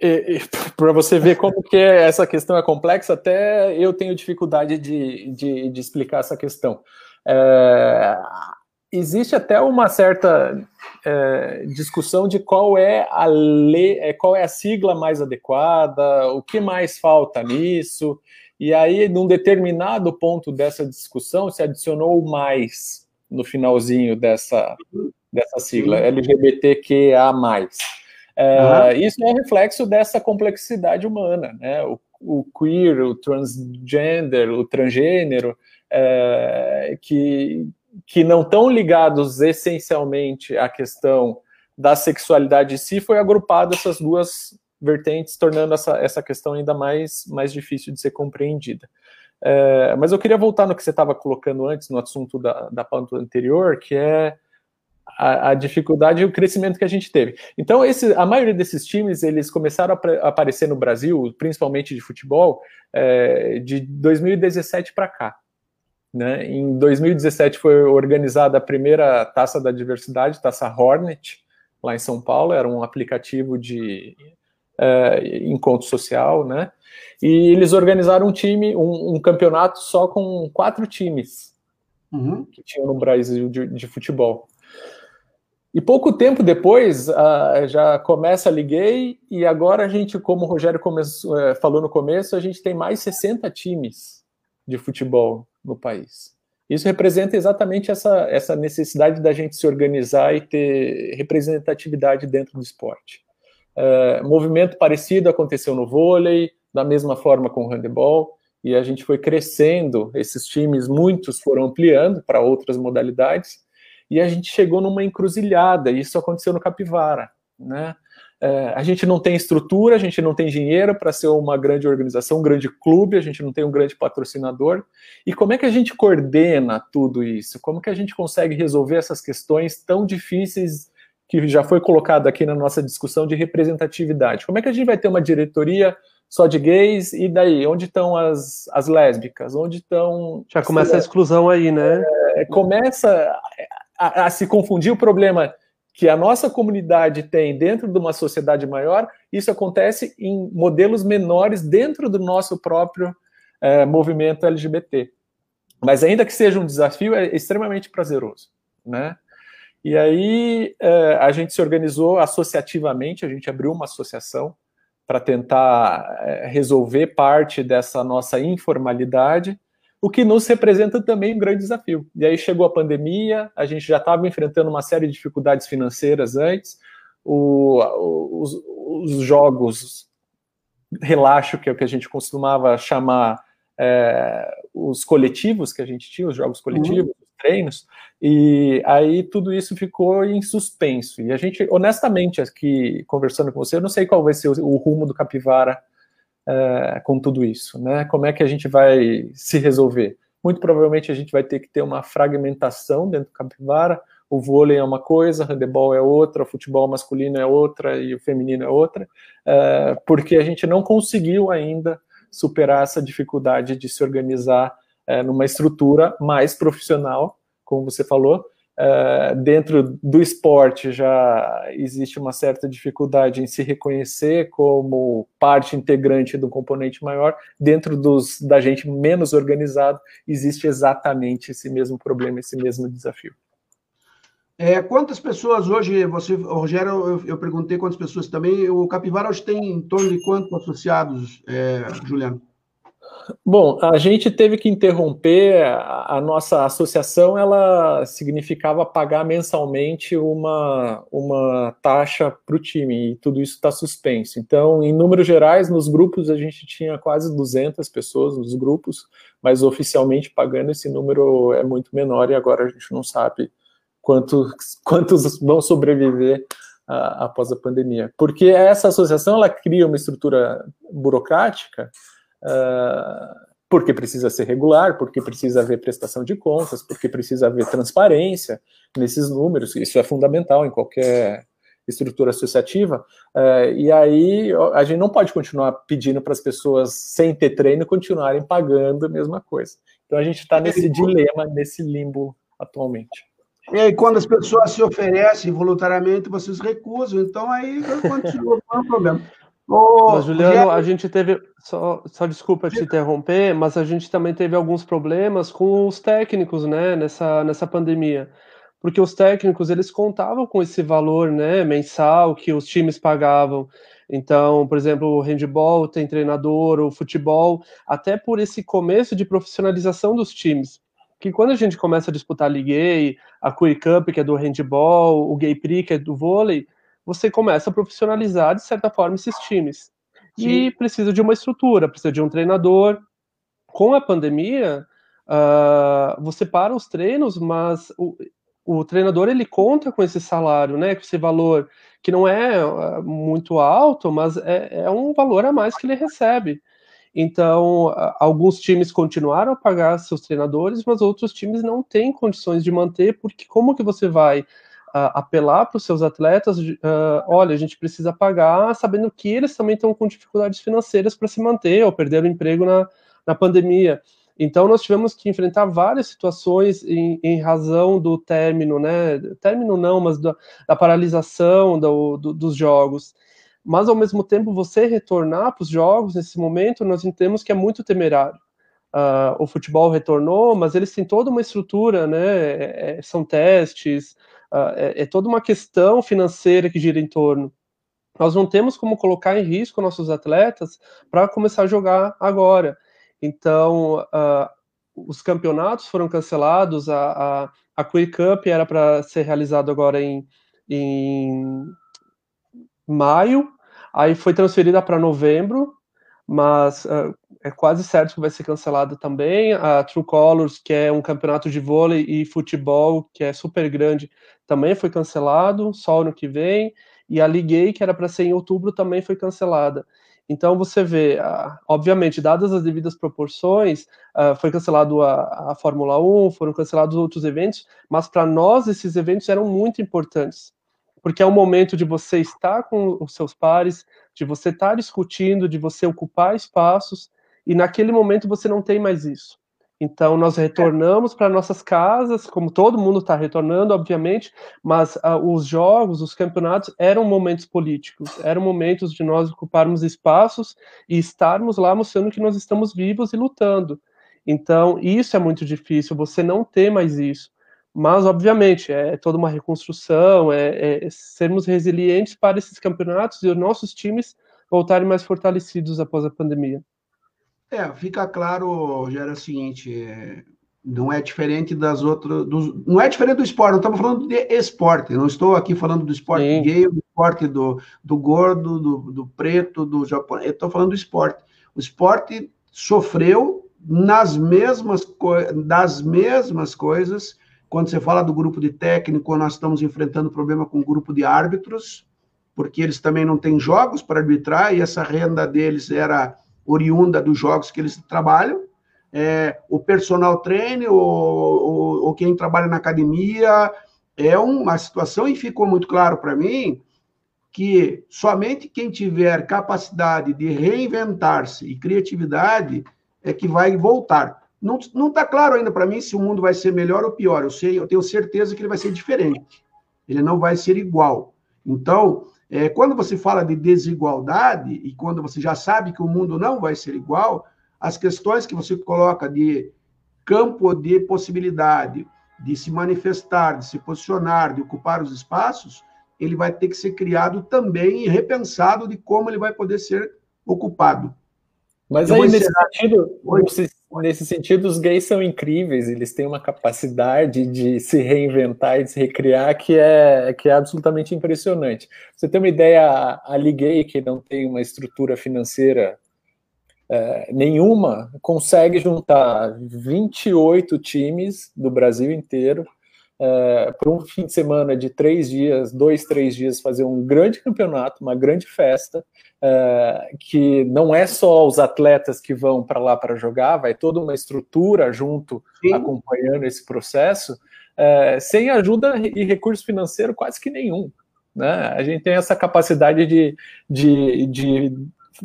A: [LAUGHS]
B: Para você ver como que essa questão é complexa, até eu tenho dificuldade de, de, de explicar essa questão. É, existe até uma certa é, discussão de qual é a lei, é, qual é a sigla mais adequada, o que mais falta nisso. E aí, num determinado ponto dessa discussão, se adicionou o mais no finalzinho dessa, dessa sigla, LGBTQA+. É, uhum. Isso é reflexo dessa complexidade humana, né? O, o queer, o transgender, o transgênero, é, que, que não estão ligados essencialmente à questão da sexualidade em si, foi agrupado essas duas vertentes, tornando essa, essa questão ainda mais, mais difícil de ser compreendida. É, mas eu queria voltar no que você estava colocando antes, no assunto da, da pauta anterior, que é a, a, dificuldade e o crescimento que a gente teve. Então, esse, a maioria desses times, eles começaram a, aparecer no Brasil, principalmente de futebol, é, de 2017 para cá. Né? Em 2017 foi organizada a primeira Taça da Diversidade, Taça Hornet, lá em São Paulo, era um aplicativo de é, encontro social, né? E eles organizaram um time, um, um campeonato só com quatro times uhum. que tinham no Brasil de, de, futebol. E pouco tempo depois, uh, já começa a Liguei, e agora a gente, como o Rogério começou, uh, falou no começo, a gente tem mais 60 times de futebol no país. Isso representa exatamente essa, essa necessidade da gente se organizar e ter representatividade dentro do esporte. Uh, movimento parecido aconteceu no vôlei, da mesma forma com o handebol, e a gente foi crescendo, esses times, muitos foram ampliando para outras modalidades, e a gente chegou numa encruzilhada, e isso aconteceu no Capivara, né? É, a gente não tem estrutura, a gente não tem dinheiro para ser uma grande organização, um grande clube, a gente não tem um grande patrocinador. E como é que a gente coordena tudo isso? Como que a gente consegue resolver essas questões tão difíceis que já foi colocado aqui na nossa discussão de representatividade? Como é que a gente vai ter uma diretoria só de gays, e daí? Onde estão as, as lésbicas? Onde estão.
C: Já começa a exclusão aí, né?
B: É, começa a, a, se confundir o problema que a nossa comunidade tem dentro de uma sociedade maior, isso acontece em modelos menores dentro do nosso próprio é, movimento LGBT. Mas ainda que seja um desafio, é extremamente prazeroso, né? E aí é, a gente se organizou associativamente, a gente abriu uma associação para tentar é, resolver parte dessa nossa informalidade, o que nos representa também um grande desafio. E aí chegou a pandemia, a gente já estava enfrentando uma série de dificuldades financeiras antes, o, os, os, jogos relaxo, que é o que a gente costumava chamar é, os coletivos que a gente tinha, os jogos coletivos, uhum treinos, e aí tudo isso ficou em suspenso. E a gente, honestamente, aqui conversando com você, eu não sei qual vai ser o, o rumo do Capivara é, com tudo isso, né? Como é que a gente vai se resolver? Muito provavelmente a gente vai ter que ter uma fragmentação dentro do Capivara. O vôlei é uma coisa, handebol é outra, o futebol masculino é outra e o feminino é outra, é, porque a gente não conseguiu ainda superar essa dificuldade de se organizar é, numa estrutura mais profissional, como você falou. É, dentro do esporte já existe uma certa dificuldade em se reconhecer como parte integrante do componente maior. Dentro dos, da gente menos organizado, existe exatamente esse mesmo problema, esse mesmo desafio.
A: É, quantas pessoas hoje, você, Rogério, eu, eu, perguntei quantas pessoas também, o Capivara hoje tem em torno de quantos associados, é, Juliano?
B: Bom, a gente teve que interromper a, nossa associação, ela significava pagar mensalmente uma, uma taxa para o time, e tudo isso está suspenso. Então, em números gerais, nos grupos a gente tinha quase 200 pessoas nos grupos, mas oficialmente pagando esse número é muito menor e agora a gente não sabe quantos, quantos vão sobreviver a, após a pandemia. Porque essa associação, ela cria uma estrutura burocrática uh, porque precisa ser regular, porque precisa haver prestação de contas, porque precisa haver transparência nesses números, isso é fundamental em qualquer estrutura associativa, uh, e aí a gente não pode continuar pedindo para as pessoas, sem ter treino, continuarem pagando a mesma coisa. Então a gente está nesse dilema, nesse limbo atualmente.
A: E aí, quando as pessoas se oferecem voluntariamente, vocês recusam, então aí continua o problema.
C: Ô, mas, Juliano, a gente teve. Só, só desculpa te interromper, mas a gente também teve alguns problemas com os técnicos, né, nessa, nessa pandemia. Porque os técnicos, eles contavam com esse valor, né, mensal que os times pagavam. Então, por exemplo, o handball tem treinador, o futebol, até por esse começo de profissionalização dos times. Que quando a gente começa a disputar a Ligue a Cui Cup, que é do handball, o Gay Prix, que é do vôlei, você começa a profissionalizar, de certa forma, esses times. Sim. E precisa de uma estrutura, precisa de um treinador. Com a pandemia, uh, você para os treinos, mas o, o treinador ele conta com esse salário, né? Com esse valor que não é uh, muito alto, mas é, é, um valor a mais que ele recebe. Então, alguns times continuaram a pagar seus treinadores, mas outros times não têm condições de manter, porque como que você vai apelar para os seus atletas? Uh, olha, a gente precisa pagar, sabendo que eles também estão com dificuldades financeiras para se manter ou perderam emprego na, na pandemia. Então, nós tivemos que enfrentar várias situações em, em razão do término, né? Término não, mas da, da paralisação do, do, dos jogos mas ao mesmo tempo você retornar para os jogos nesse momento, nós entendemos que é muito temerário. Uh, o futebol retornou, mas eles têm toda uma estrutura, né? É, é são testes, é, é, toda uma questão financeira que gira em torno. Nós não temos como colocar em risco nossos atletas para começar a jogar agora. Então, uh, os campeonatos foram cancelados, a, a, a Quick Cup era para ser realizado agora em, em maio, aí foi transferida para novembro, mas uh, é quase certo que vai ser cancelada também. A True Colors, que é um campeonato de vôlei e futebol que é super grande, também foi cancelado, só ano que vem. E a Liguei, que era para ser em outubro, também foi cancelada. Então você vê, obviamente, dadas as devidas proporções, foi cancelado a Fórmula 1, foram cancelados outros eventos, mas para nós esses eventos eram muito importantes porque é o momento de você estar com os seus pares, de você estar discutindo, de você ocupar espaços, e naquele momento você não tem mais isso. Então, nós retornamos para nossas casas, como todo mundo está retornando, obviamente, mas uh, os jogos, os campeonatos eram momentos políticos, eram momentos de nós ocuparmos espaços e estarmos lá mostrando que nós estamos vivos e lutando. Então, isso é muito difícil, você não ter mais isso. Mas, obviamente, é toda uma reconstrução, é, é sermos resilientes para esses campeonatos e os nossos times voltarem mais fortalecidos após a pandemia.
A: É, fica claro, Rogério, é o seguinte, é, não é diferente das outras, dos, não é diferente do esporte, não estamos falando de esporte, não estou aqui falando do esporte Sim. gay, do esporte do, do gordo, do, do preto, do japonês, estou falando do esporte. O esporte sofreu nas mesmas, das mesmas coisas quando você fala do grupo de técnico, nós estamos enfrentando problema com o grupo de árbitros, porque eles também não têm jogos para arbitrar e essa renda deles era oriunda dos jogos que eles trabalham. É, o personal trainer ou, ou, ou, quem trabalha na academia é uma situação e ficou muito claro para mim que somente quem tiver capacidade de reinventar-se e criatividade é que vai voltar. Não está claro ainda para mim se o mundo vai ser melhor ou pior. Eu sei, eu tenho certeza que ele vai ser diferente. Ele não vai ser igual. Então, é, quando você fala de desigualdade e quando você já sabe que o mundo não vai ser igual, as questões que você coloca de campo de possibilidade, de se manifestar, de se posicionar, de ocupar os espaços, ele vai ter que ser criado também e repensado de como ele vai poder ser ocupado.
B: Mas aí, nesse sentido, nesse sentido, os gays são incríveis, eles têm uma capacidade de se reinventar e de se recriar que é, que é absolutamente impressionante. você tem uma ideia, a Liguei, que não tem uma estrutura financeira é, nenhuma, consegue juntar 28 times do Brasil inteiro é, para um fim de semana de três dias, dois, três dias, fazer um grande campeonato, uma grande festa, é, que não é só os atletas que vão para lá para jogar, vai toda uma estrutura junto, Sim. acompanhando esse processo, é, sem ajuda e recurso financeiro quase que nenhum. Né? A gente tem essa capacidade de, de, de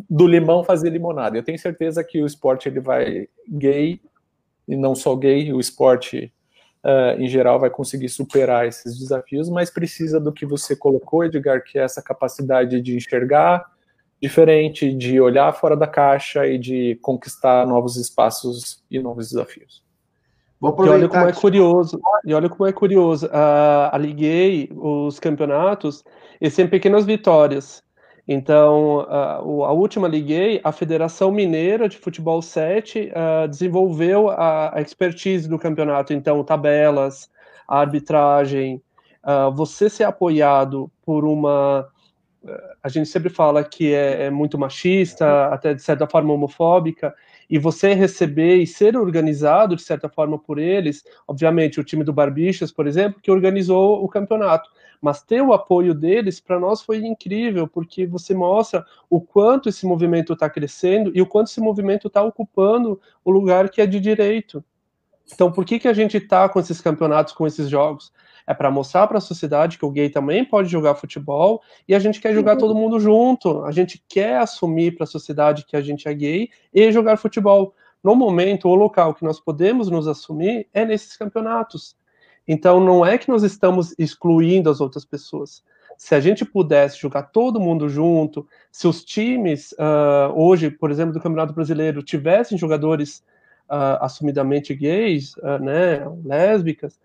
B: do limão fazer limonada. Eu tenho certeza que o esporte ele vai gay e não só gay, o esporte uh, em geral, vai conseguir superar esses desafios, mas precisa do que você colocou, Edgar, que é essa capacidade de enxergar diferente, de olhar fora da caixa e de conquistar novos espaços e novos desafios.
C: E olha como é curioso, e olha como é curioso, a, a Liguei, os campeonatos, eles têm pequenas vitórias, então, a, a última liguei, a Federação Mineira de Futebol 7 uh, desenvolveu a, a, expertise do campeonato, então tabelas, a arbitragem, você ser apoiado por uma a gente sempre fala que é, é, muito machista, até de certa forma homofóbica, e você receber e ser organizado de certa forma por eles, obviamente o time do Barbixas, por exemplo, que organizou o campeonato, mas ter o apoio deles para nós foi incrível, porque você mostra o quanto esse movimento está crescendo e o quanto esse movimento está ocupando o lugar que é de direito. Então, por que, que a gente está com esses campeonatos, com esses jogos? É para mostrar para a sociedade que o gay também pode jogar futebol e a gente quer jogar todo mundo junto. A gente quer assumir para a sociedade que a gente é gay e jogar futebol. No momento, o local que nós podemos nos assumir é nesses campeonatos. Então, não é que nós estamos excluindo as outras pessoas. Se a gente pudesse jogar todo mundo junto, se os times, uh, hoje, por exemplo, do Campeonato Brasileiro, tivessem jogadores uh, assumidamente gays, uh, né, lésbicas,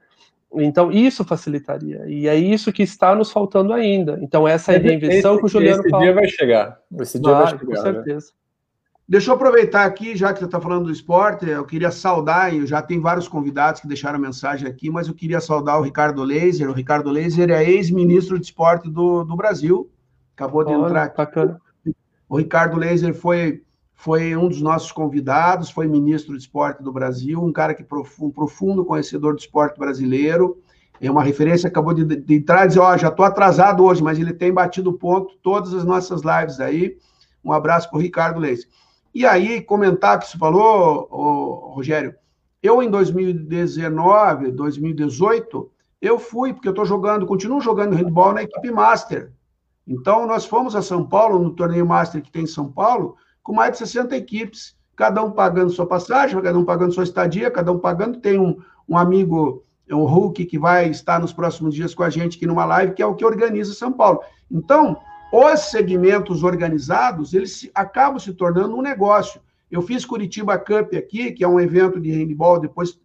C: então isso facilitaria. E é isso que está nos faltando ainda. Então, essa é a reinvenção que o Juliano
B: esse
C: fala.
B: Esse dia vai chegar. Esse dia vai, vai chegar.
C: Com né? certeza. Né?
A: Deixa eu aproveitar aqui, já que você está falando do esporte, eu queria saudar, eu já tem vários convidados que deixaram mensagem aqui, mas eu queria saudar o Ricardo Leiser. O Ricardo Leiser é ex-ministro de esporte do, do Brasil, acabou de Olha, entrar aqui. Bacana. O Ricardo Leiser foi, foi um dos nossos convidados, foi ministro de esporte do Brasil, um cara que um profundo conhecedor do esporte brasileiro, é uma referência, acabou de, de entrar e dizer, ó, oh, já estou atrasado hoje, mas ele tem batido ponto todas as nossas lives aí. Um abraço para o Ricardo Leiser. E aí, comentar que você falou, Rogério, eu em 2019, 2018, eu fui, porque eu estou jogando, continuo jogando handball na equipe Master. Então, nós fomos a São Paulo, no torneio Master que tem em São Paulo, com mais de 60 equipes, cada um pagando sua passagem, cada um pagando sua estadia, cada um pagando. Tem um, um amigo, um Hulk, que vai estar nos próximos dias com a gente aqui numa live, que é o que organiza São Paulo. Então, os segmentos organizados, eles acabam se tornando um negócio. Eu fiz Curitiba Cup aqui, que é um evento de handball, depois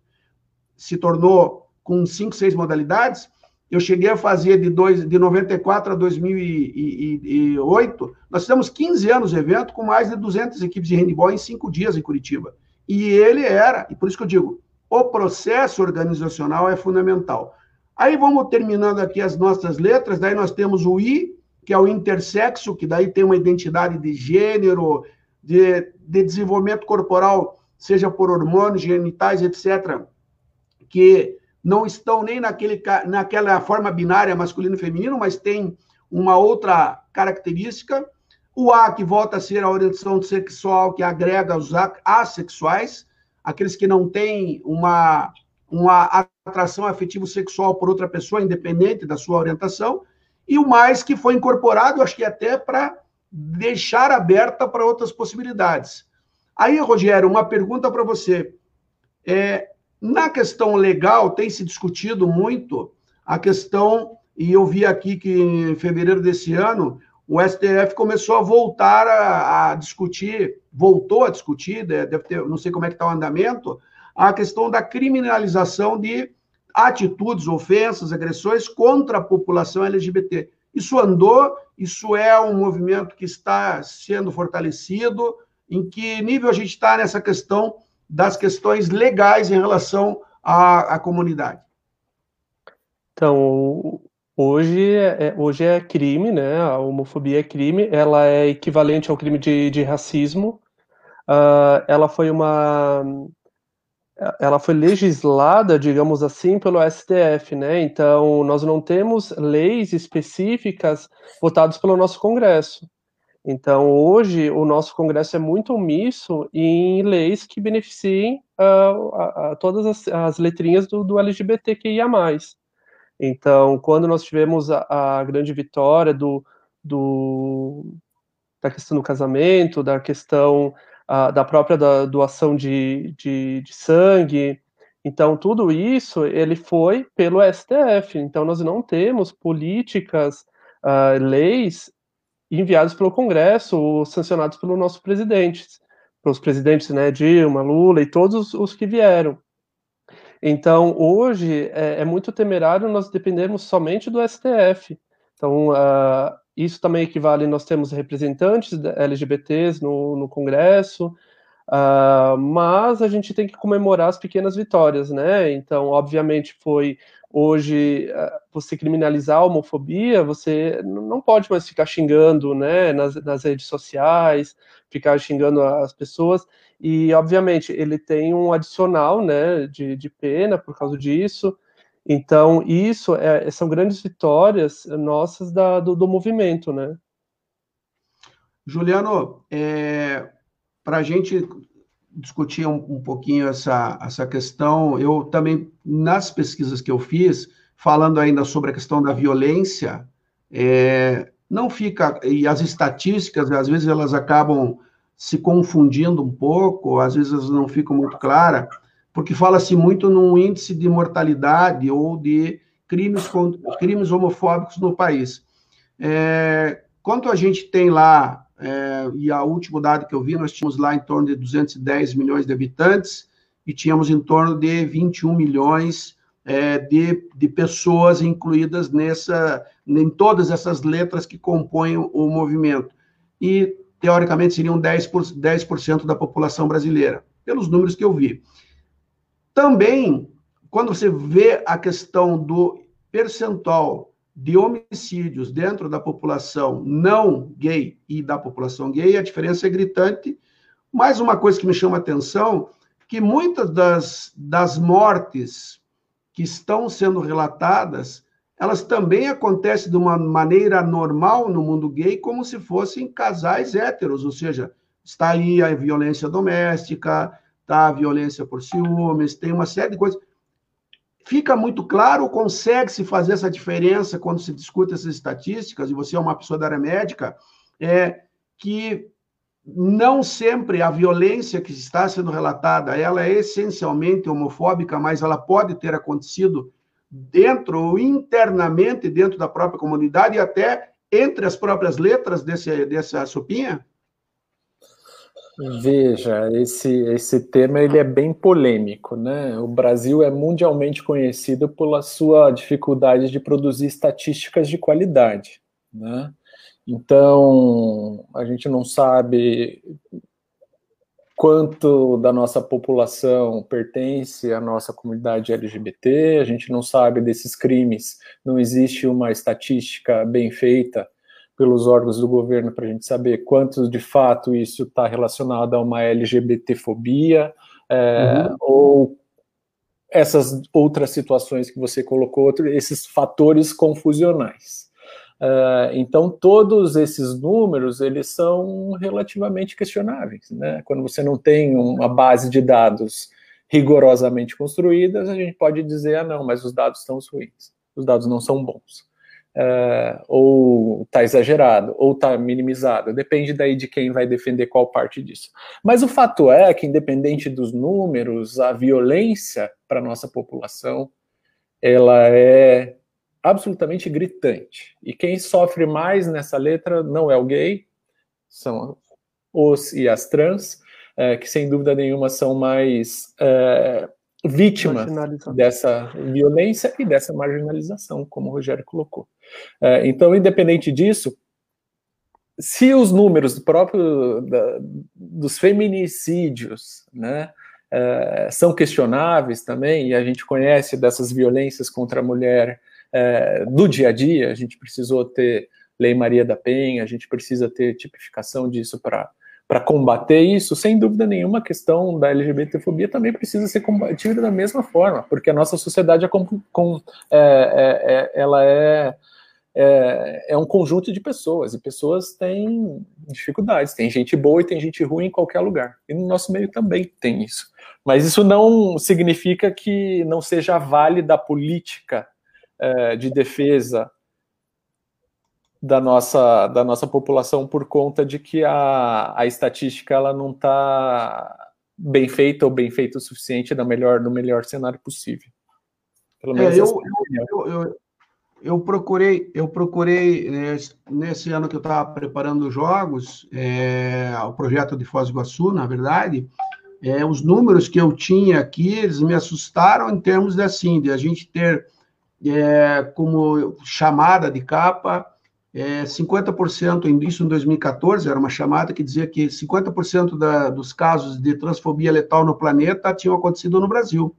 A: se tornou com cinco, seis modalidades. Eu cheguei a fazer de, dois, de 94 a 2008. Nós fizemos 15 anos de evento com mais de 200 equipes de handball em cinco dias em Curitiba. E ele era, e por isso que eu digo, o processo organizacional é fundamental. Aí vamos terminando aqui as nossas letras, daí nós temos o I, que é o intersexo, que daí tem uma identidade de gênero, de, de desenvolvimento corporal, seja por hormônios, genitais, etc., que não estão nem naquele, naquela forma binária masculino e feminino, mas tem uma outra característica. O A, que volta a ser a orientação sexual, que agrega os assexuais, aqueles que não têm uma, uma atração afetivo sexual por outra pessoa, independente da sua orientação e o mais que foi incorporado, acho que até para deixar aberta para outras possibilidades. Aí, Rogério, uma pergunta para você. É, na questão legal, tem se discutido muito a questão, e eu vi aqui que em fevereiro desse ano, o STF começou a voltar a, a discutir, voltou a discutir, deve ter, não sei como é que está o andamento, a questão da criminalização de atitudes, ofensas, agressões contra a população LGBT. Isso andou, isso é um movimento que está sendo fortalecido. Em que nível a gente está nessa questão das questões legais em relação à, à comunidade?
C: Então, hoje é, hoje é crime, né? A homofobia é crime, ela é equivalente ao crime de, de racismo. Uh, ela foi uma ela foi legislada, digamos assim, pelo STF, né? Então, nós não temos leis específicas votadas pelo nosso Congresso. Então, hoje, o nosso Congresso é muito omisso em leis que beneficiem uh, a, a todas as, as, letrinhas do, do LGBTQIA. Então, quando nós tivemos a, a grande vitória do, do, da questão do casamento, da questão da própria da, doação de, de, de, sangue. Então, tudo isso ele foi pelo STF. Então, nós não temos políticas, uh, leis enviadas pelo Congresso ou sancionadas pelo nosso presidente, pelos presidentes, né, Dilma, Lula e todos os que vieram. Então, hoje é, é muito temerário nós dependermos somente do STF. Então, uh, isso também equivale, nós temos representantes LGBTs no, no Congresso, uh, mas a gente tem que comemorar as pequenas vitórias, né? Então, obviamente, foi hoje uh, você criminalizar a homofobia, você não pode mais ficar xingando, né, nas, nas redes sociais, ficar xingando as pessoas, e obviamente ele tem um adicional, né, de, de pena por causa disso, Então, isso é, são grandes vitórias nossas da, do, do movimento, né?
A: Juliano, é, para a gente discutir um, um, pouquinho essa, essa questão, eu também, nas pesquisas que eu fiz, falando ainda sobre a questão da violência, é, não fica, e as estatísticas, às vezes elas acabam se confundindo um pouco, às vezes não ficam muito claras, porque fala-se muito num índice de mortalidade ou de crimes, crimes homofóbicos no país. É, quanto a gente tem lá, é, e a último dado que eu vi, nós tínhamos lá em torno de 210 milhões de habitantes e tínhamos em torno de 21 milhões é, de, de pessoas incluídas nessa, em todas essas letras que compõem o movimento. E, teoricamente, seriam 10%, por, 10 da população brasileira, pelos números que eu vi. Também, quando você vê a questão do percentual de homicídios dentro da população não gay e da população gay, a diferença é gritante. Mais uma coisa que me chama a atenção, que muitas das, das mortes que estão sendo relatadas, elas também acontecem de uma maneira normal no mundo gay, como se fossem casais héteros, ou seja, está aí a violência doméstica, tá? A violência por ciúmes, tem uma série de coisas. Fica muito claro, consegue-se fazer essa diferença quando se discute essas estatísticas, e você é uma pessoa da área médica, é que não sempre a violência que está sendo relatada, ela é essencialmente homofóbica, mas ela pode ter acontecido dentro ou internamente dentro da própria comunidade e até entre as próprias letras desse, dessa sopinha?
B: Veja, esse, esse tema ele é bem polêmico, né? O Brasil é mundialmente conhecido pela sua dificuldade de produzir estatísticas de qualidade, né? Então, a gente não sabe quanto da nossa população pertence à nossa comunidade LGBT, a gente não sabe desses crimes, não existe uma estatística bem feita pelos órgãos do governo para a gente saber quantos de fato isso está relacionado a uma LGBTfobia é, uhum. ou essas outras situações que você colocou, esses fatores confusionais. Uh, então, todos esses números, eles são relativamente questionáveis, né? Quando você não tem uma base de dados rigorosamente construídas, a gente pode dizer, ah, não, mas os dados estão ruins, os dados não são bons uh, ou está exagerado, ou está minimizado. Depende daí de quem vai defender qual parte disso. Mas o fato é que, independente dos números, a violência para nossa população ela é absolutamente gritante. E quem sofre mais nessa letra não é o gay, são os e as trans, é, que sem dúvida nenhuma são mais é, vítimas dessa violência e dessa marginalização, como o Rogério colocou. É, então, independente disso, se os números do próprio da, dos feminicídios, né, é, são questionáveis também, e a gente conhece dessas violências contra a mulher é, do dia a dia, a gente precisou ter Lei Maria da Penha, a gente precisa ter tipificação disso para para combater isso, sem dúvida nenhuma, a questão da LGBTfobia também precisa ser combatida da mesma forma, porque a nossa sociedade é, com, com, é, é, é, ela é, é, é, um conjunto de pessoas, e pessoas têm dificuldades, tem gente boa e tem gente ruim em qualquer lugar, e no nosso meio também tem isso. Mas isso não significa que não seja válida a política é, de defesa da nossa, da nossa população por conta de que a, a estatística ela não está bem feita ou bem feita o suficiente no melhor, no melhor cenário possível.
A: Pelo menos é, eu, eu, eu, eu, procurei, eu procurei nesse, nesse ano que eu estava preparando os jogos, é, o projeto de Foz do Iguaçu, na verdade, é, os números que eu tinha aqui, eles me assustaram em termos de, assim, de a gente ter é, como chamada de capa é, 50%, isso em 2014, era uma chamada que dizia que 50% da, dos casos de transfobia letal no planeta tinham acontecido no Brasil.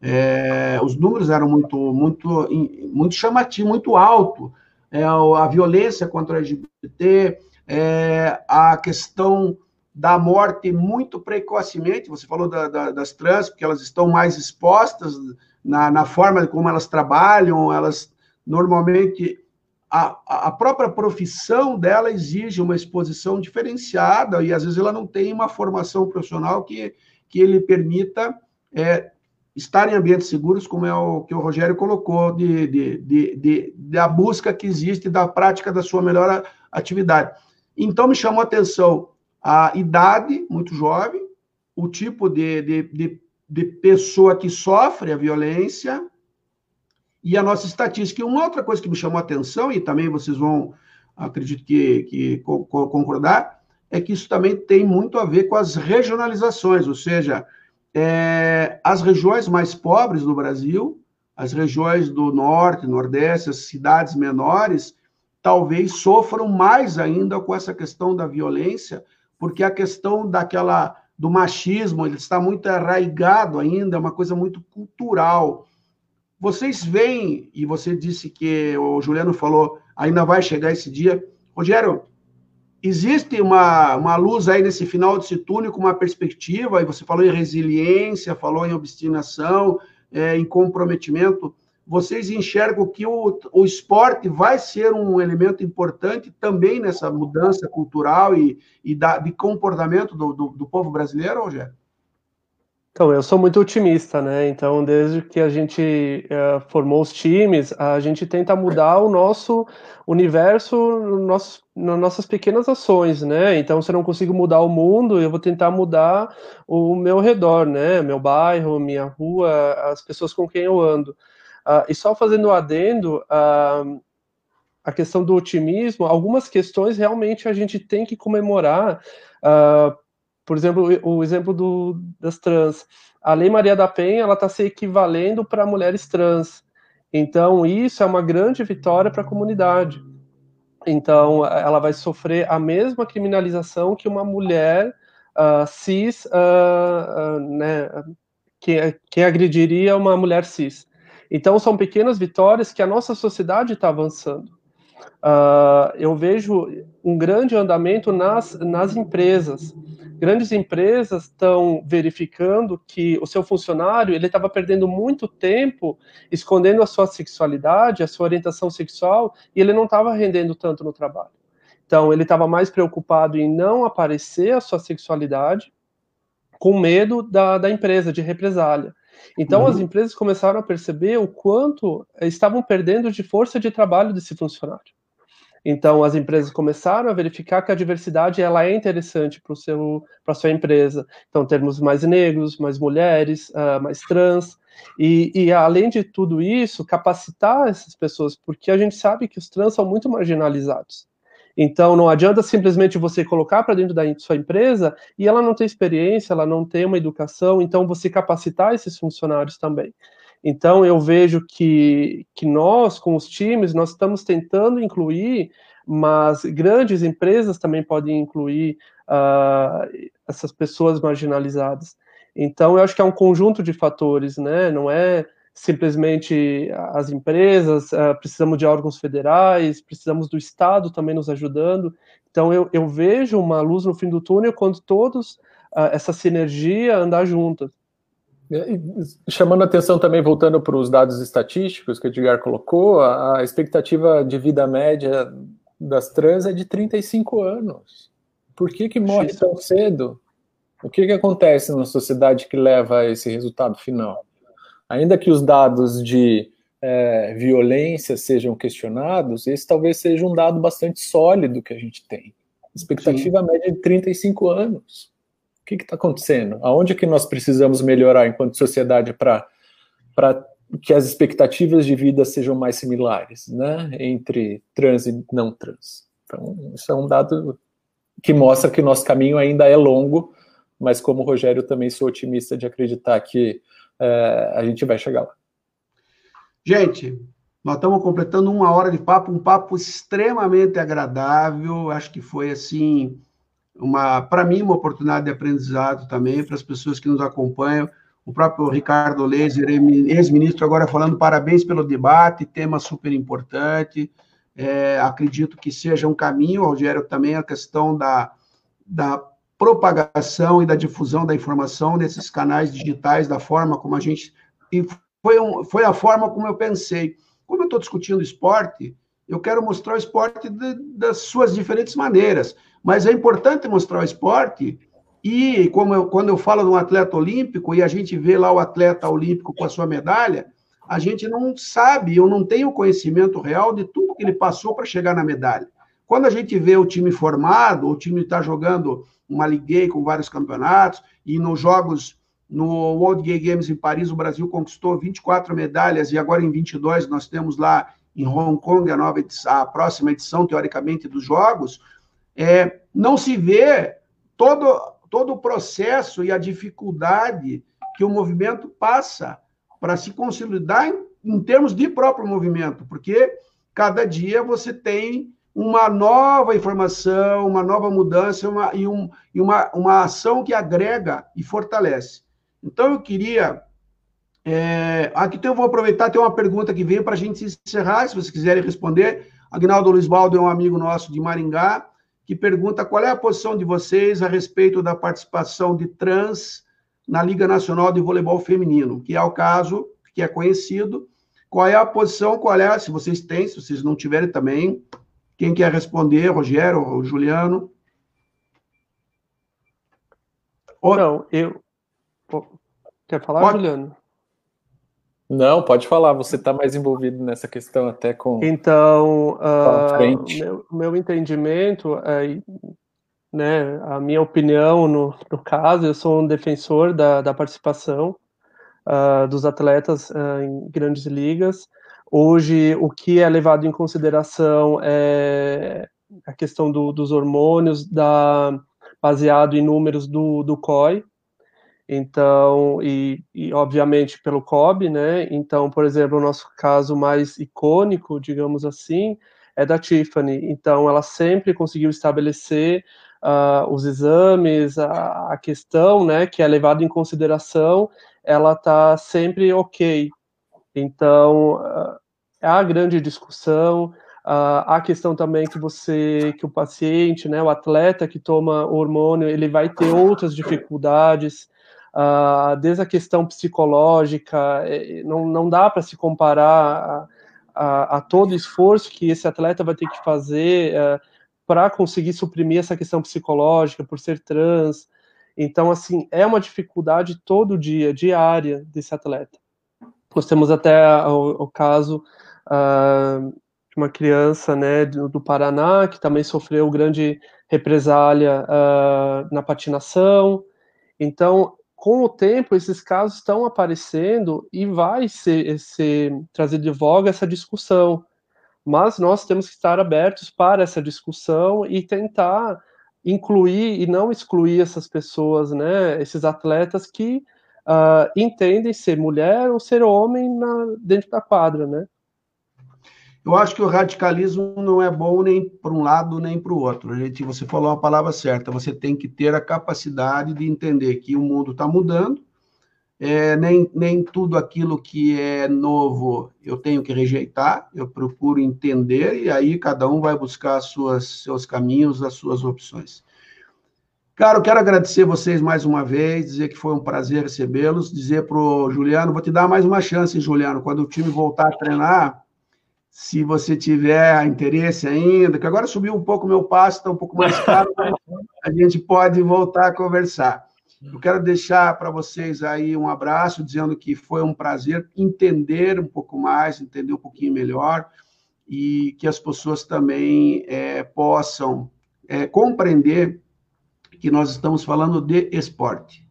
A: É, os números eram muito, muito, muito chamativos, muito alto. É, a violência contra a LGBT, é, a questão da morte muito precocemente, você falou da, da, das trans, porque elas estão mais expostas na, na forma como elas trabalham, elas normalmente a, a própria profissão dela exige uma exposição diferenciada e às vezes ela não tem uma formação profissional que, que ele permita é, estar em ambientes seguros, como é o que o Rogério colocou, de, de, de, de, da busca que existe da prática da sua melhor atividade. Então, me chamou a atenção a idade, muito jovem, o tipo de, de, de, de pessoa que sofre a violência e a nossa estatística. E uma outra coisa que me chamou a atenção, e também vocês vão, acredito que, que concordar, é que isso também tem muito a ver com as regionalizações, ou seja, é, as regiões mais pobres do Brasil, as regiões do norte, nordeste, as cidades menores, talvez sofram mais ainda com essa questão da violência, porque a questão daquela do machismo ele está muito arraigado ainda, é uma coisa muito cultural. Vocês veem, e você disse que o Juliano falou, ainda vai chegar esse dia. Rogério, existe uma, uma luz aí nesse final desse túnel com uma perspectiva, e você falou em resiliência, falou em obstinação, é, em comprometimento. Vocês enxergam que o, o esporte vai ser um elemento importante também nessa mudança cultural e, e da, de comportamento do, do, do povo brasileiro, Rogério?
C: Então, eu sou muito otimista, né? Então, desde que a gente uh, formou os times, a gente tenta mudar o nosso universo no nosso, nas nossas pequenas ações, né? Então, se eu não consigo mudar o mundo, eu vou tentar mudar o meu redor, né? Meu bairro, minha rua, as pessoas com quem eu ando. Uh, e só fazendo adendo, uh, a questão do otimismo, algumas questões realmente a gente tem que comemorar. Uh, por exemplo, o exemplo do, das trans. A Lei Maria da Penha ela está se equivalendo para mulheres trans. Então, isso é uma grande vitória para a comunidade. Então, ela vai sofrer a mesma criminalização que uma mulher uh, cis, uh, uh, né, que, que agrediria uma mulher cis. Então, são pequenas vitórias que a nossa sociedade está avançando. Eu vejo um grande andamento nas, nas empresas grandes empresas estão verificando que o seu funcionário ele estava perdendo muito tempo escondendo a sua sexualidade, a sua orientação sexual, e ele não estava rendendo tanto no trabalho. Então, ele estava mais preocupado em não aparecer a sua sexualidade, com medo da, da empresa, de represália. Então, uhum. as empresas começaram a perceber o quanto estavam perdendo de força de trabalho desse funcionário. Então, as empresas começaram a verificar que a diversidade ela é interessante para a sua empresa. Então, termos mais negros, mais mulheres, uh, mais trans. E, e, além de tudo isso, capacitar essas pessoas, porque a gente sabe que os trans são muito marginalizados. Então, não adianta simplesmente você colocar para dentro da sua empresa e ela não tem experiência, ela não tem uma educação, então você capacitar esses funcionários também. Então, eu vejo que, que nós, com os times, nós estamos tentando incluir, mas grandes empresas também podem incluir uh, essas pessoas marginalizadas. Então, eu acho que é um conjunto de fatores, né? Não é simplesmente as empresas, uh, precisamos de órgãos federais, precisamos do Estado também nos ajudando. Então, eu, eu vejo uma luz no fim do túnel quando todos uh, essa sinergia andar juntas.
B: Chamando a atenção também, voltando para os dados estatísticos que o Edgar colocou, a expectativa de vida média das trans é de 35 anos. Por que, que morre tão cedo? O que, que acontece na sociedade que leva a esse resultado final? Ainda que os dados de é, violência sejam questionados, esse talvez seja um dado bastante sólido que a gente tem. Expectativa Sim. média de 35 anos. O que está acontecendo? Aonde que nós precisamos melhorar enquanto sociedade para que as expectativas de vida sejam mais similares, né, entre trans e não trans? Então, isso é um dado que mostra que o nosso caminho ainda é longo, mas como o Rogério também sou otimista de acreditar que é, a gente vai chegar lá.
A: Gente, nós estamos completando uma hora de papo, um papo extremamente agradável. Acho que foi assim uma, para mim, uma oportunidade de aprendizado também para as pessoas que nos acompanham. O próprio Ricardo Lezer, ex-ministro, agora falando parabéns pelo debate, tema super importante. É, acredito que seja um caminho, Rogério, também a questão da, da propagação e da difusão da informação nesses canais digitais, da forma como a gente foi, um, foi a forma como eu pensei. Como eu estou discutindo esporte, eu quero mostrar o esporte de, das suas diferentes maneiras. Mas é importante mostrar o esporte e como eu, quando eu falo de um atleta olímpico e a gente vê lá o atleta olímpico com a sua medalha, a gente não sabe, eu não tenho conhecimento real de tudo que ele passou para chegar na medalha. Quando a gente vê o time formado, o time está jogando uma Ligue com vários campeonatos, e nos jogos, no World Gay Games em Paris, o Brasil conquistou 24 medalhas, e agora em 22 nós temos lá em Hong Kong a, nova edição, a próxima edição, teoricamente, dos jogos, é, não se vê todo, todo o processo e a dificuldade que o movimento passa para se consolidar em, em termos de próprio movimento, porque cada dia você tem uma nova informação, uma nova mudança uma, e, um, e uma, uma ação que agrega e fortalece. Então, eu queria. É, aqui então eu vou aproveitar, tem uma pergunta que veio para a gente encerrar, se vocês quiserem responder. Agnaldo Luiz Baldo é um amigo nosso de Maringá, que pergunta qual é a posição de vocês a respeito da participação de trans na Liga Nacional de Voleibol Feminino, que é o caso que é conhecido. Qual é a posição, qual é, se vocês têm, se vocês não tiverem também, quem quer responder, Rogério ou Juliano?
C: Ou... Não, eu. Quer falar, pode... Juliano?
B: Não, pode falar. Você está mais envolvido nessa questão até com.
C: Então, uh, meu, meu, entendimento, é, né, a minha opinião no, no, caso, eu sou um defensor da, da participação uh, dos atletas uh, em grandes ligas. Hoje, o que é levado em consideração é a questão do, dos hormônios, da, baseado em números do, do COI, então, e, e, obviamente pelo COB, né? Então, por exemplo, o nosso caso mais icônico, digamos assim, é da Tiffany. Então, ela sempre conseguiu estabelecer uh, os exames, a, a, questão, né, que é levado em consideração, ela está sempre ok. Então, uh, a grande discussão, a questão também que você, que o paciente, né, o atleta que toma hormônio, ele vai ter outras dificuldades, uh, desde a questão psicológica, é, não, não dá para se comparar a, a, a, todo esforço que esse atleta vai ter que fazer uh, para conseguir suprimir essa questão psicológica, por ser trans. Então, assim, é uma dificuldade todo dia, diária, desse atleta. Nós temos até o, o caso uh, uma criança né, do, do, Paraná que também sofreu grande represália uh, na patinação. Então, com o tempo, esses casos estão aparecendo e vai ser, ser trazido de voga essa discussão. Mas nós temos que estar abertos para essa discussão e tentar incluir e não excluir essas pessoas, né, esses atletas que uh, entendem ser mulher ou ser homem na, dentro da quadra, né?
A: Eu acho que o radicalismo não é bom nem para um lado nem para o outro. A gente, você falou a palavra certa. Você tem que ter a capacidade de entender que o mundo está mudando. É, nem, nem tudo aquilo que é novo eu tenho que rejeitar. Eu procuro entender e aí cada um vai buscar suas, seus caminhos, as suas opções. Cara, eu quero agradecer vocês mais uma vez, dizer que foi um prazer recebê-los, dizer para o Juliano, vou te dar mais uma chance, Juliano, quando o time voltar a treinar, se você tiver interesse ainda, que agora subiu um pouco o meu passo, está um pouco mais caro, [LAUGHS] a gente pode voltar a conversar. Eu quero deixar para vocês aí um abraço, dizendo que foi um prazer entender um pouco mais, entender um pouquinho melhor, e que as pessoas também é, possam é, compreender que nós estamos falando de esporte.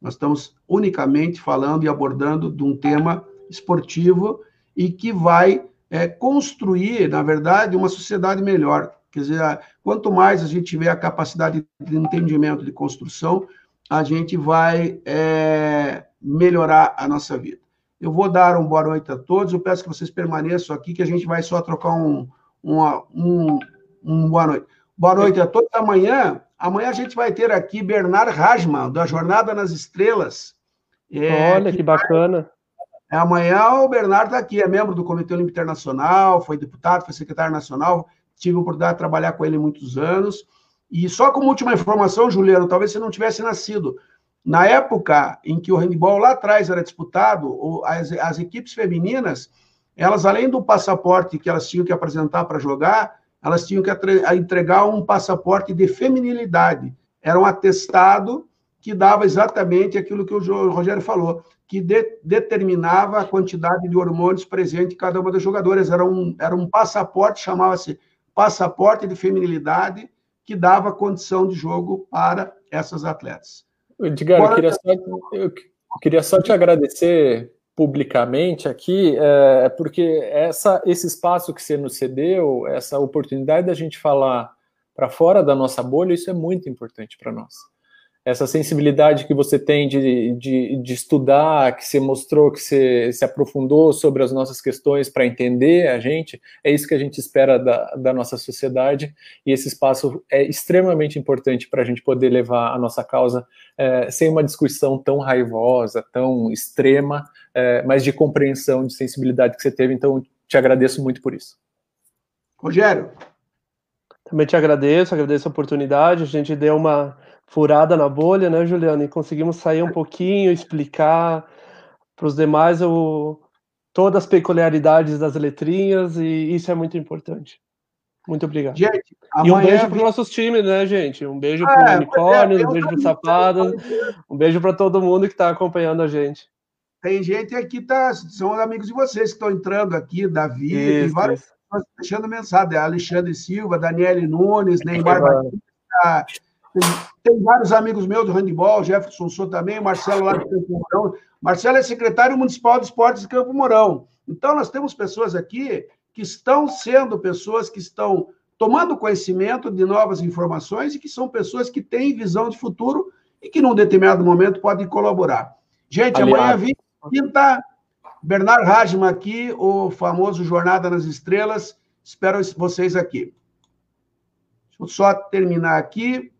A: Nós estamos unicamente falando e abordando de um tema esportivo e que vai é, construir, na verdade, uma sociedade melhor. Quer dizer, quanto mais a gente tiver a capacidade de entendimento de construção, a gente vai é, melhorar a nossa vida. Eu vou dar uma boa noite a todos. Eu peço que vocês permaneçam aqui, que a gente vai só trocar um, uma, um, um boa noite. Boa noite a todos. Amanhã, amanhã a gente vai ter aqui Bernard Rasman, da Jornada nas Estrelas.
C: É, Olha, que, que bacana.
A: É, amanhã o Bernardo está aqui, é membro do Comitê Olímpico Internacional, foi deputado, foi secretário nacional, tive a oportunidade de trabalhar com ele muitos anos. E só como última informação, Juliano, talvez você não tivesse nascido. Na época em que o handball lá atrás era disputado, as, as equipes femininas, elas, além do passaporte que elas tinham que apresentar para jogar, elas tinham que entregar um passaporte de feminilidade. Era um atestado que dava exatamente aquilo que o Rogério falou, que de, determinava a quantidade de hormônios presente em cada uma das jogadoras. Era um, era um passaporte, chamava-se passaporte de feminilidade, que dava condição de jogo para essas atletas.
B: Edgar, Agora, eu, queria só, eu queria só te agradecer publicamente aqui, é, porque essa, esse espaço que você nos cedeu, essa oportunidade da gente falar para fora da nossa bolha, isso é muito importante para nós essa sensibilidade que você tem de, de, de, estudar, que você mostrou, que você se aprofundou sobre as nossas questões para entender a gente, é isso que a gente espera da, da nossa sociedade, e esse espaço é extremamente importante para a gente poder levar a nossa causa é, sem uma discussão tão raivosa, tão extrema, é, mas de compreensão, de sensibilidade que você teve, então te agradeço muito por isso.
A: Rogério.
C: Também te agradeço, agradeço a oportunidade, a gente deu uma furada na bolha, né, Juliana? E conseguimos sair um pouquinho, explicar para os demais o, todas as peculiaridades das letrinhas, e isso é muito importante. Muito obrigado. Gente, e um beijo para os nossos times, né, gente? Um beijo para o é, Unicórnio, é, um beijo para Sapadas, um beijo para todo mundo que está acompanhando a gente.
A: Tem gente aqui, tá, são amigos de vocês que estão entrando aqui, Davi, isso, vários deixando mensagem, Alexandre Silva, Daniele Nunes, Neymar Batista, tem vários amigos meus do handball, Jefferson Sou também, Marcelo lá de Campo Mourão. Marcelo é secretário municipal de esportes de Campo Mourão. Então, nós temos pessoas aqui que estão sendo pessoas que estão tomando conhecimento de novas informações e que são pessoas que têm visão de futuro e que, num determinado momento, podem colaborar. Gente, Aliado. amanhã, quinta, Bernardo Rajma aqui, o famoso Jornada nas Estrelas. Espero vocês aqui. Deixa eu só terminar aqui.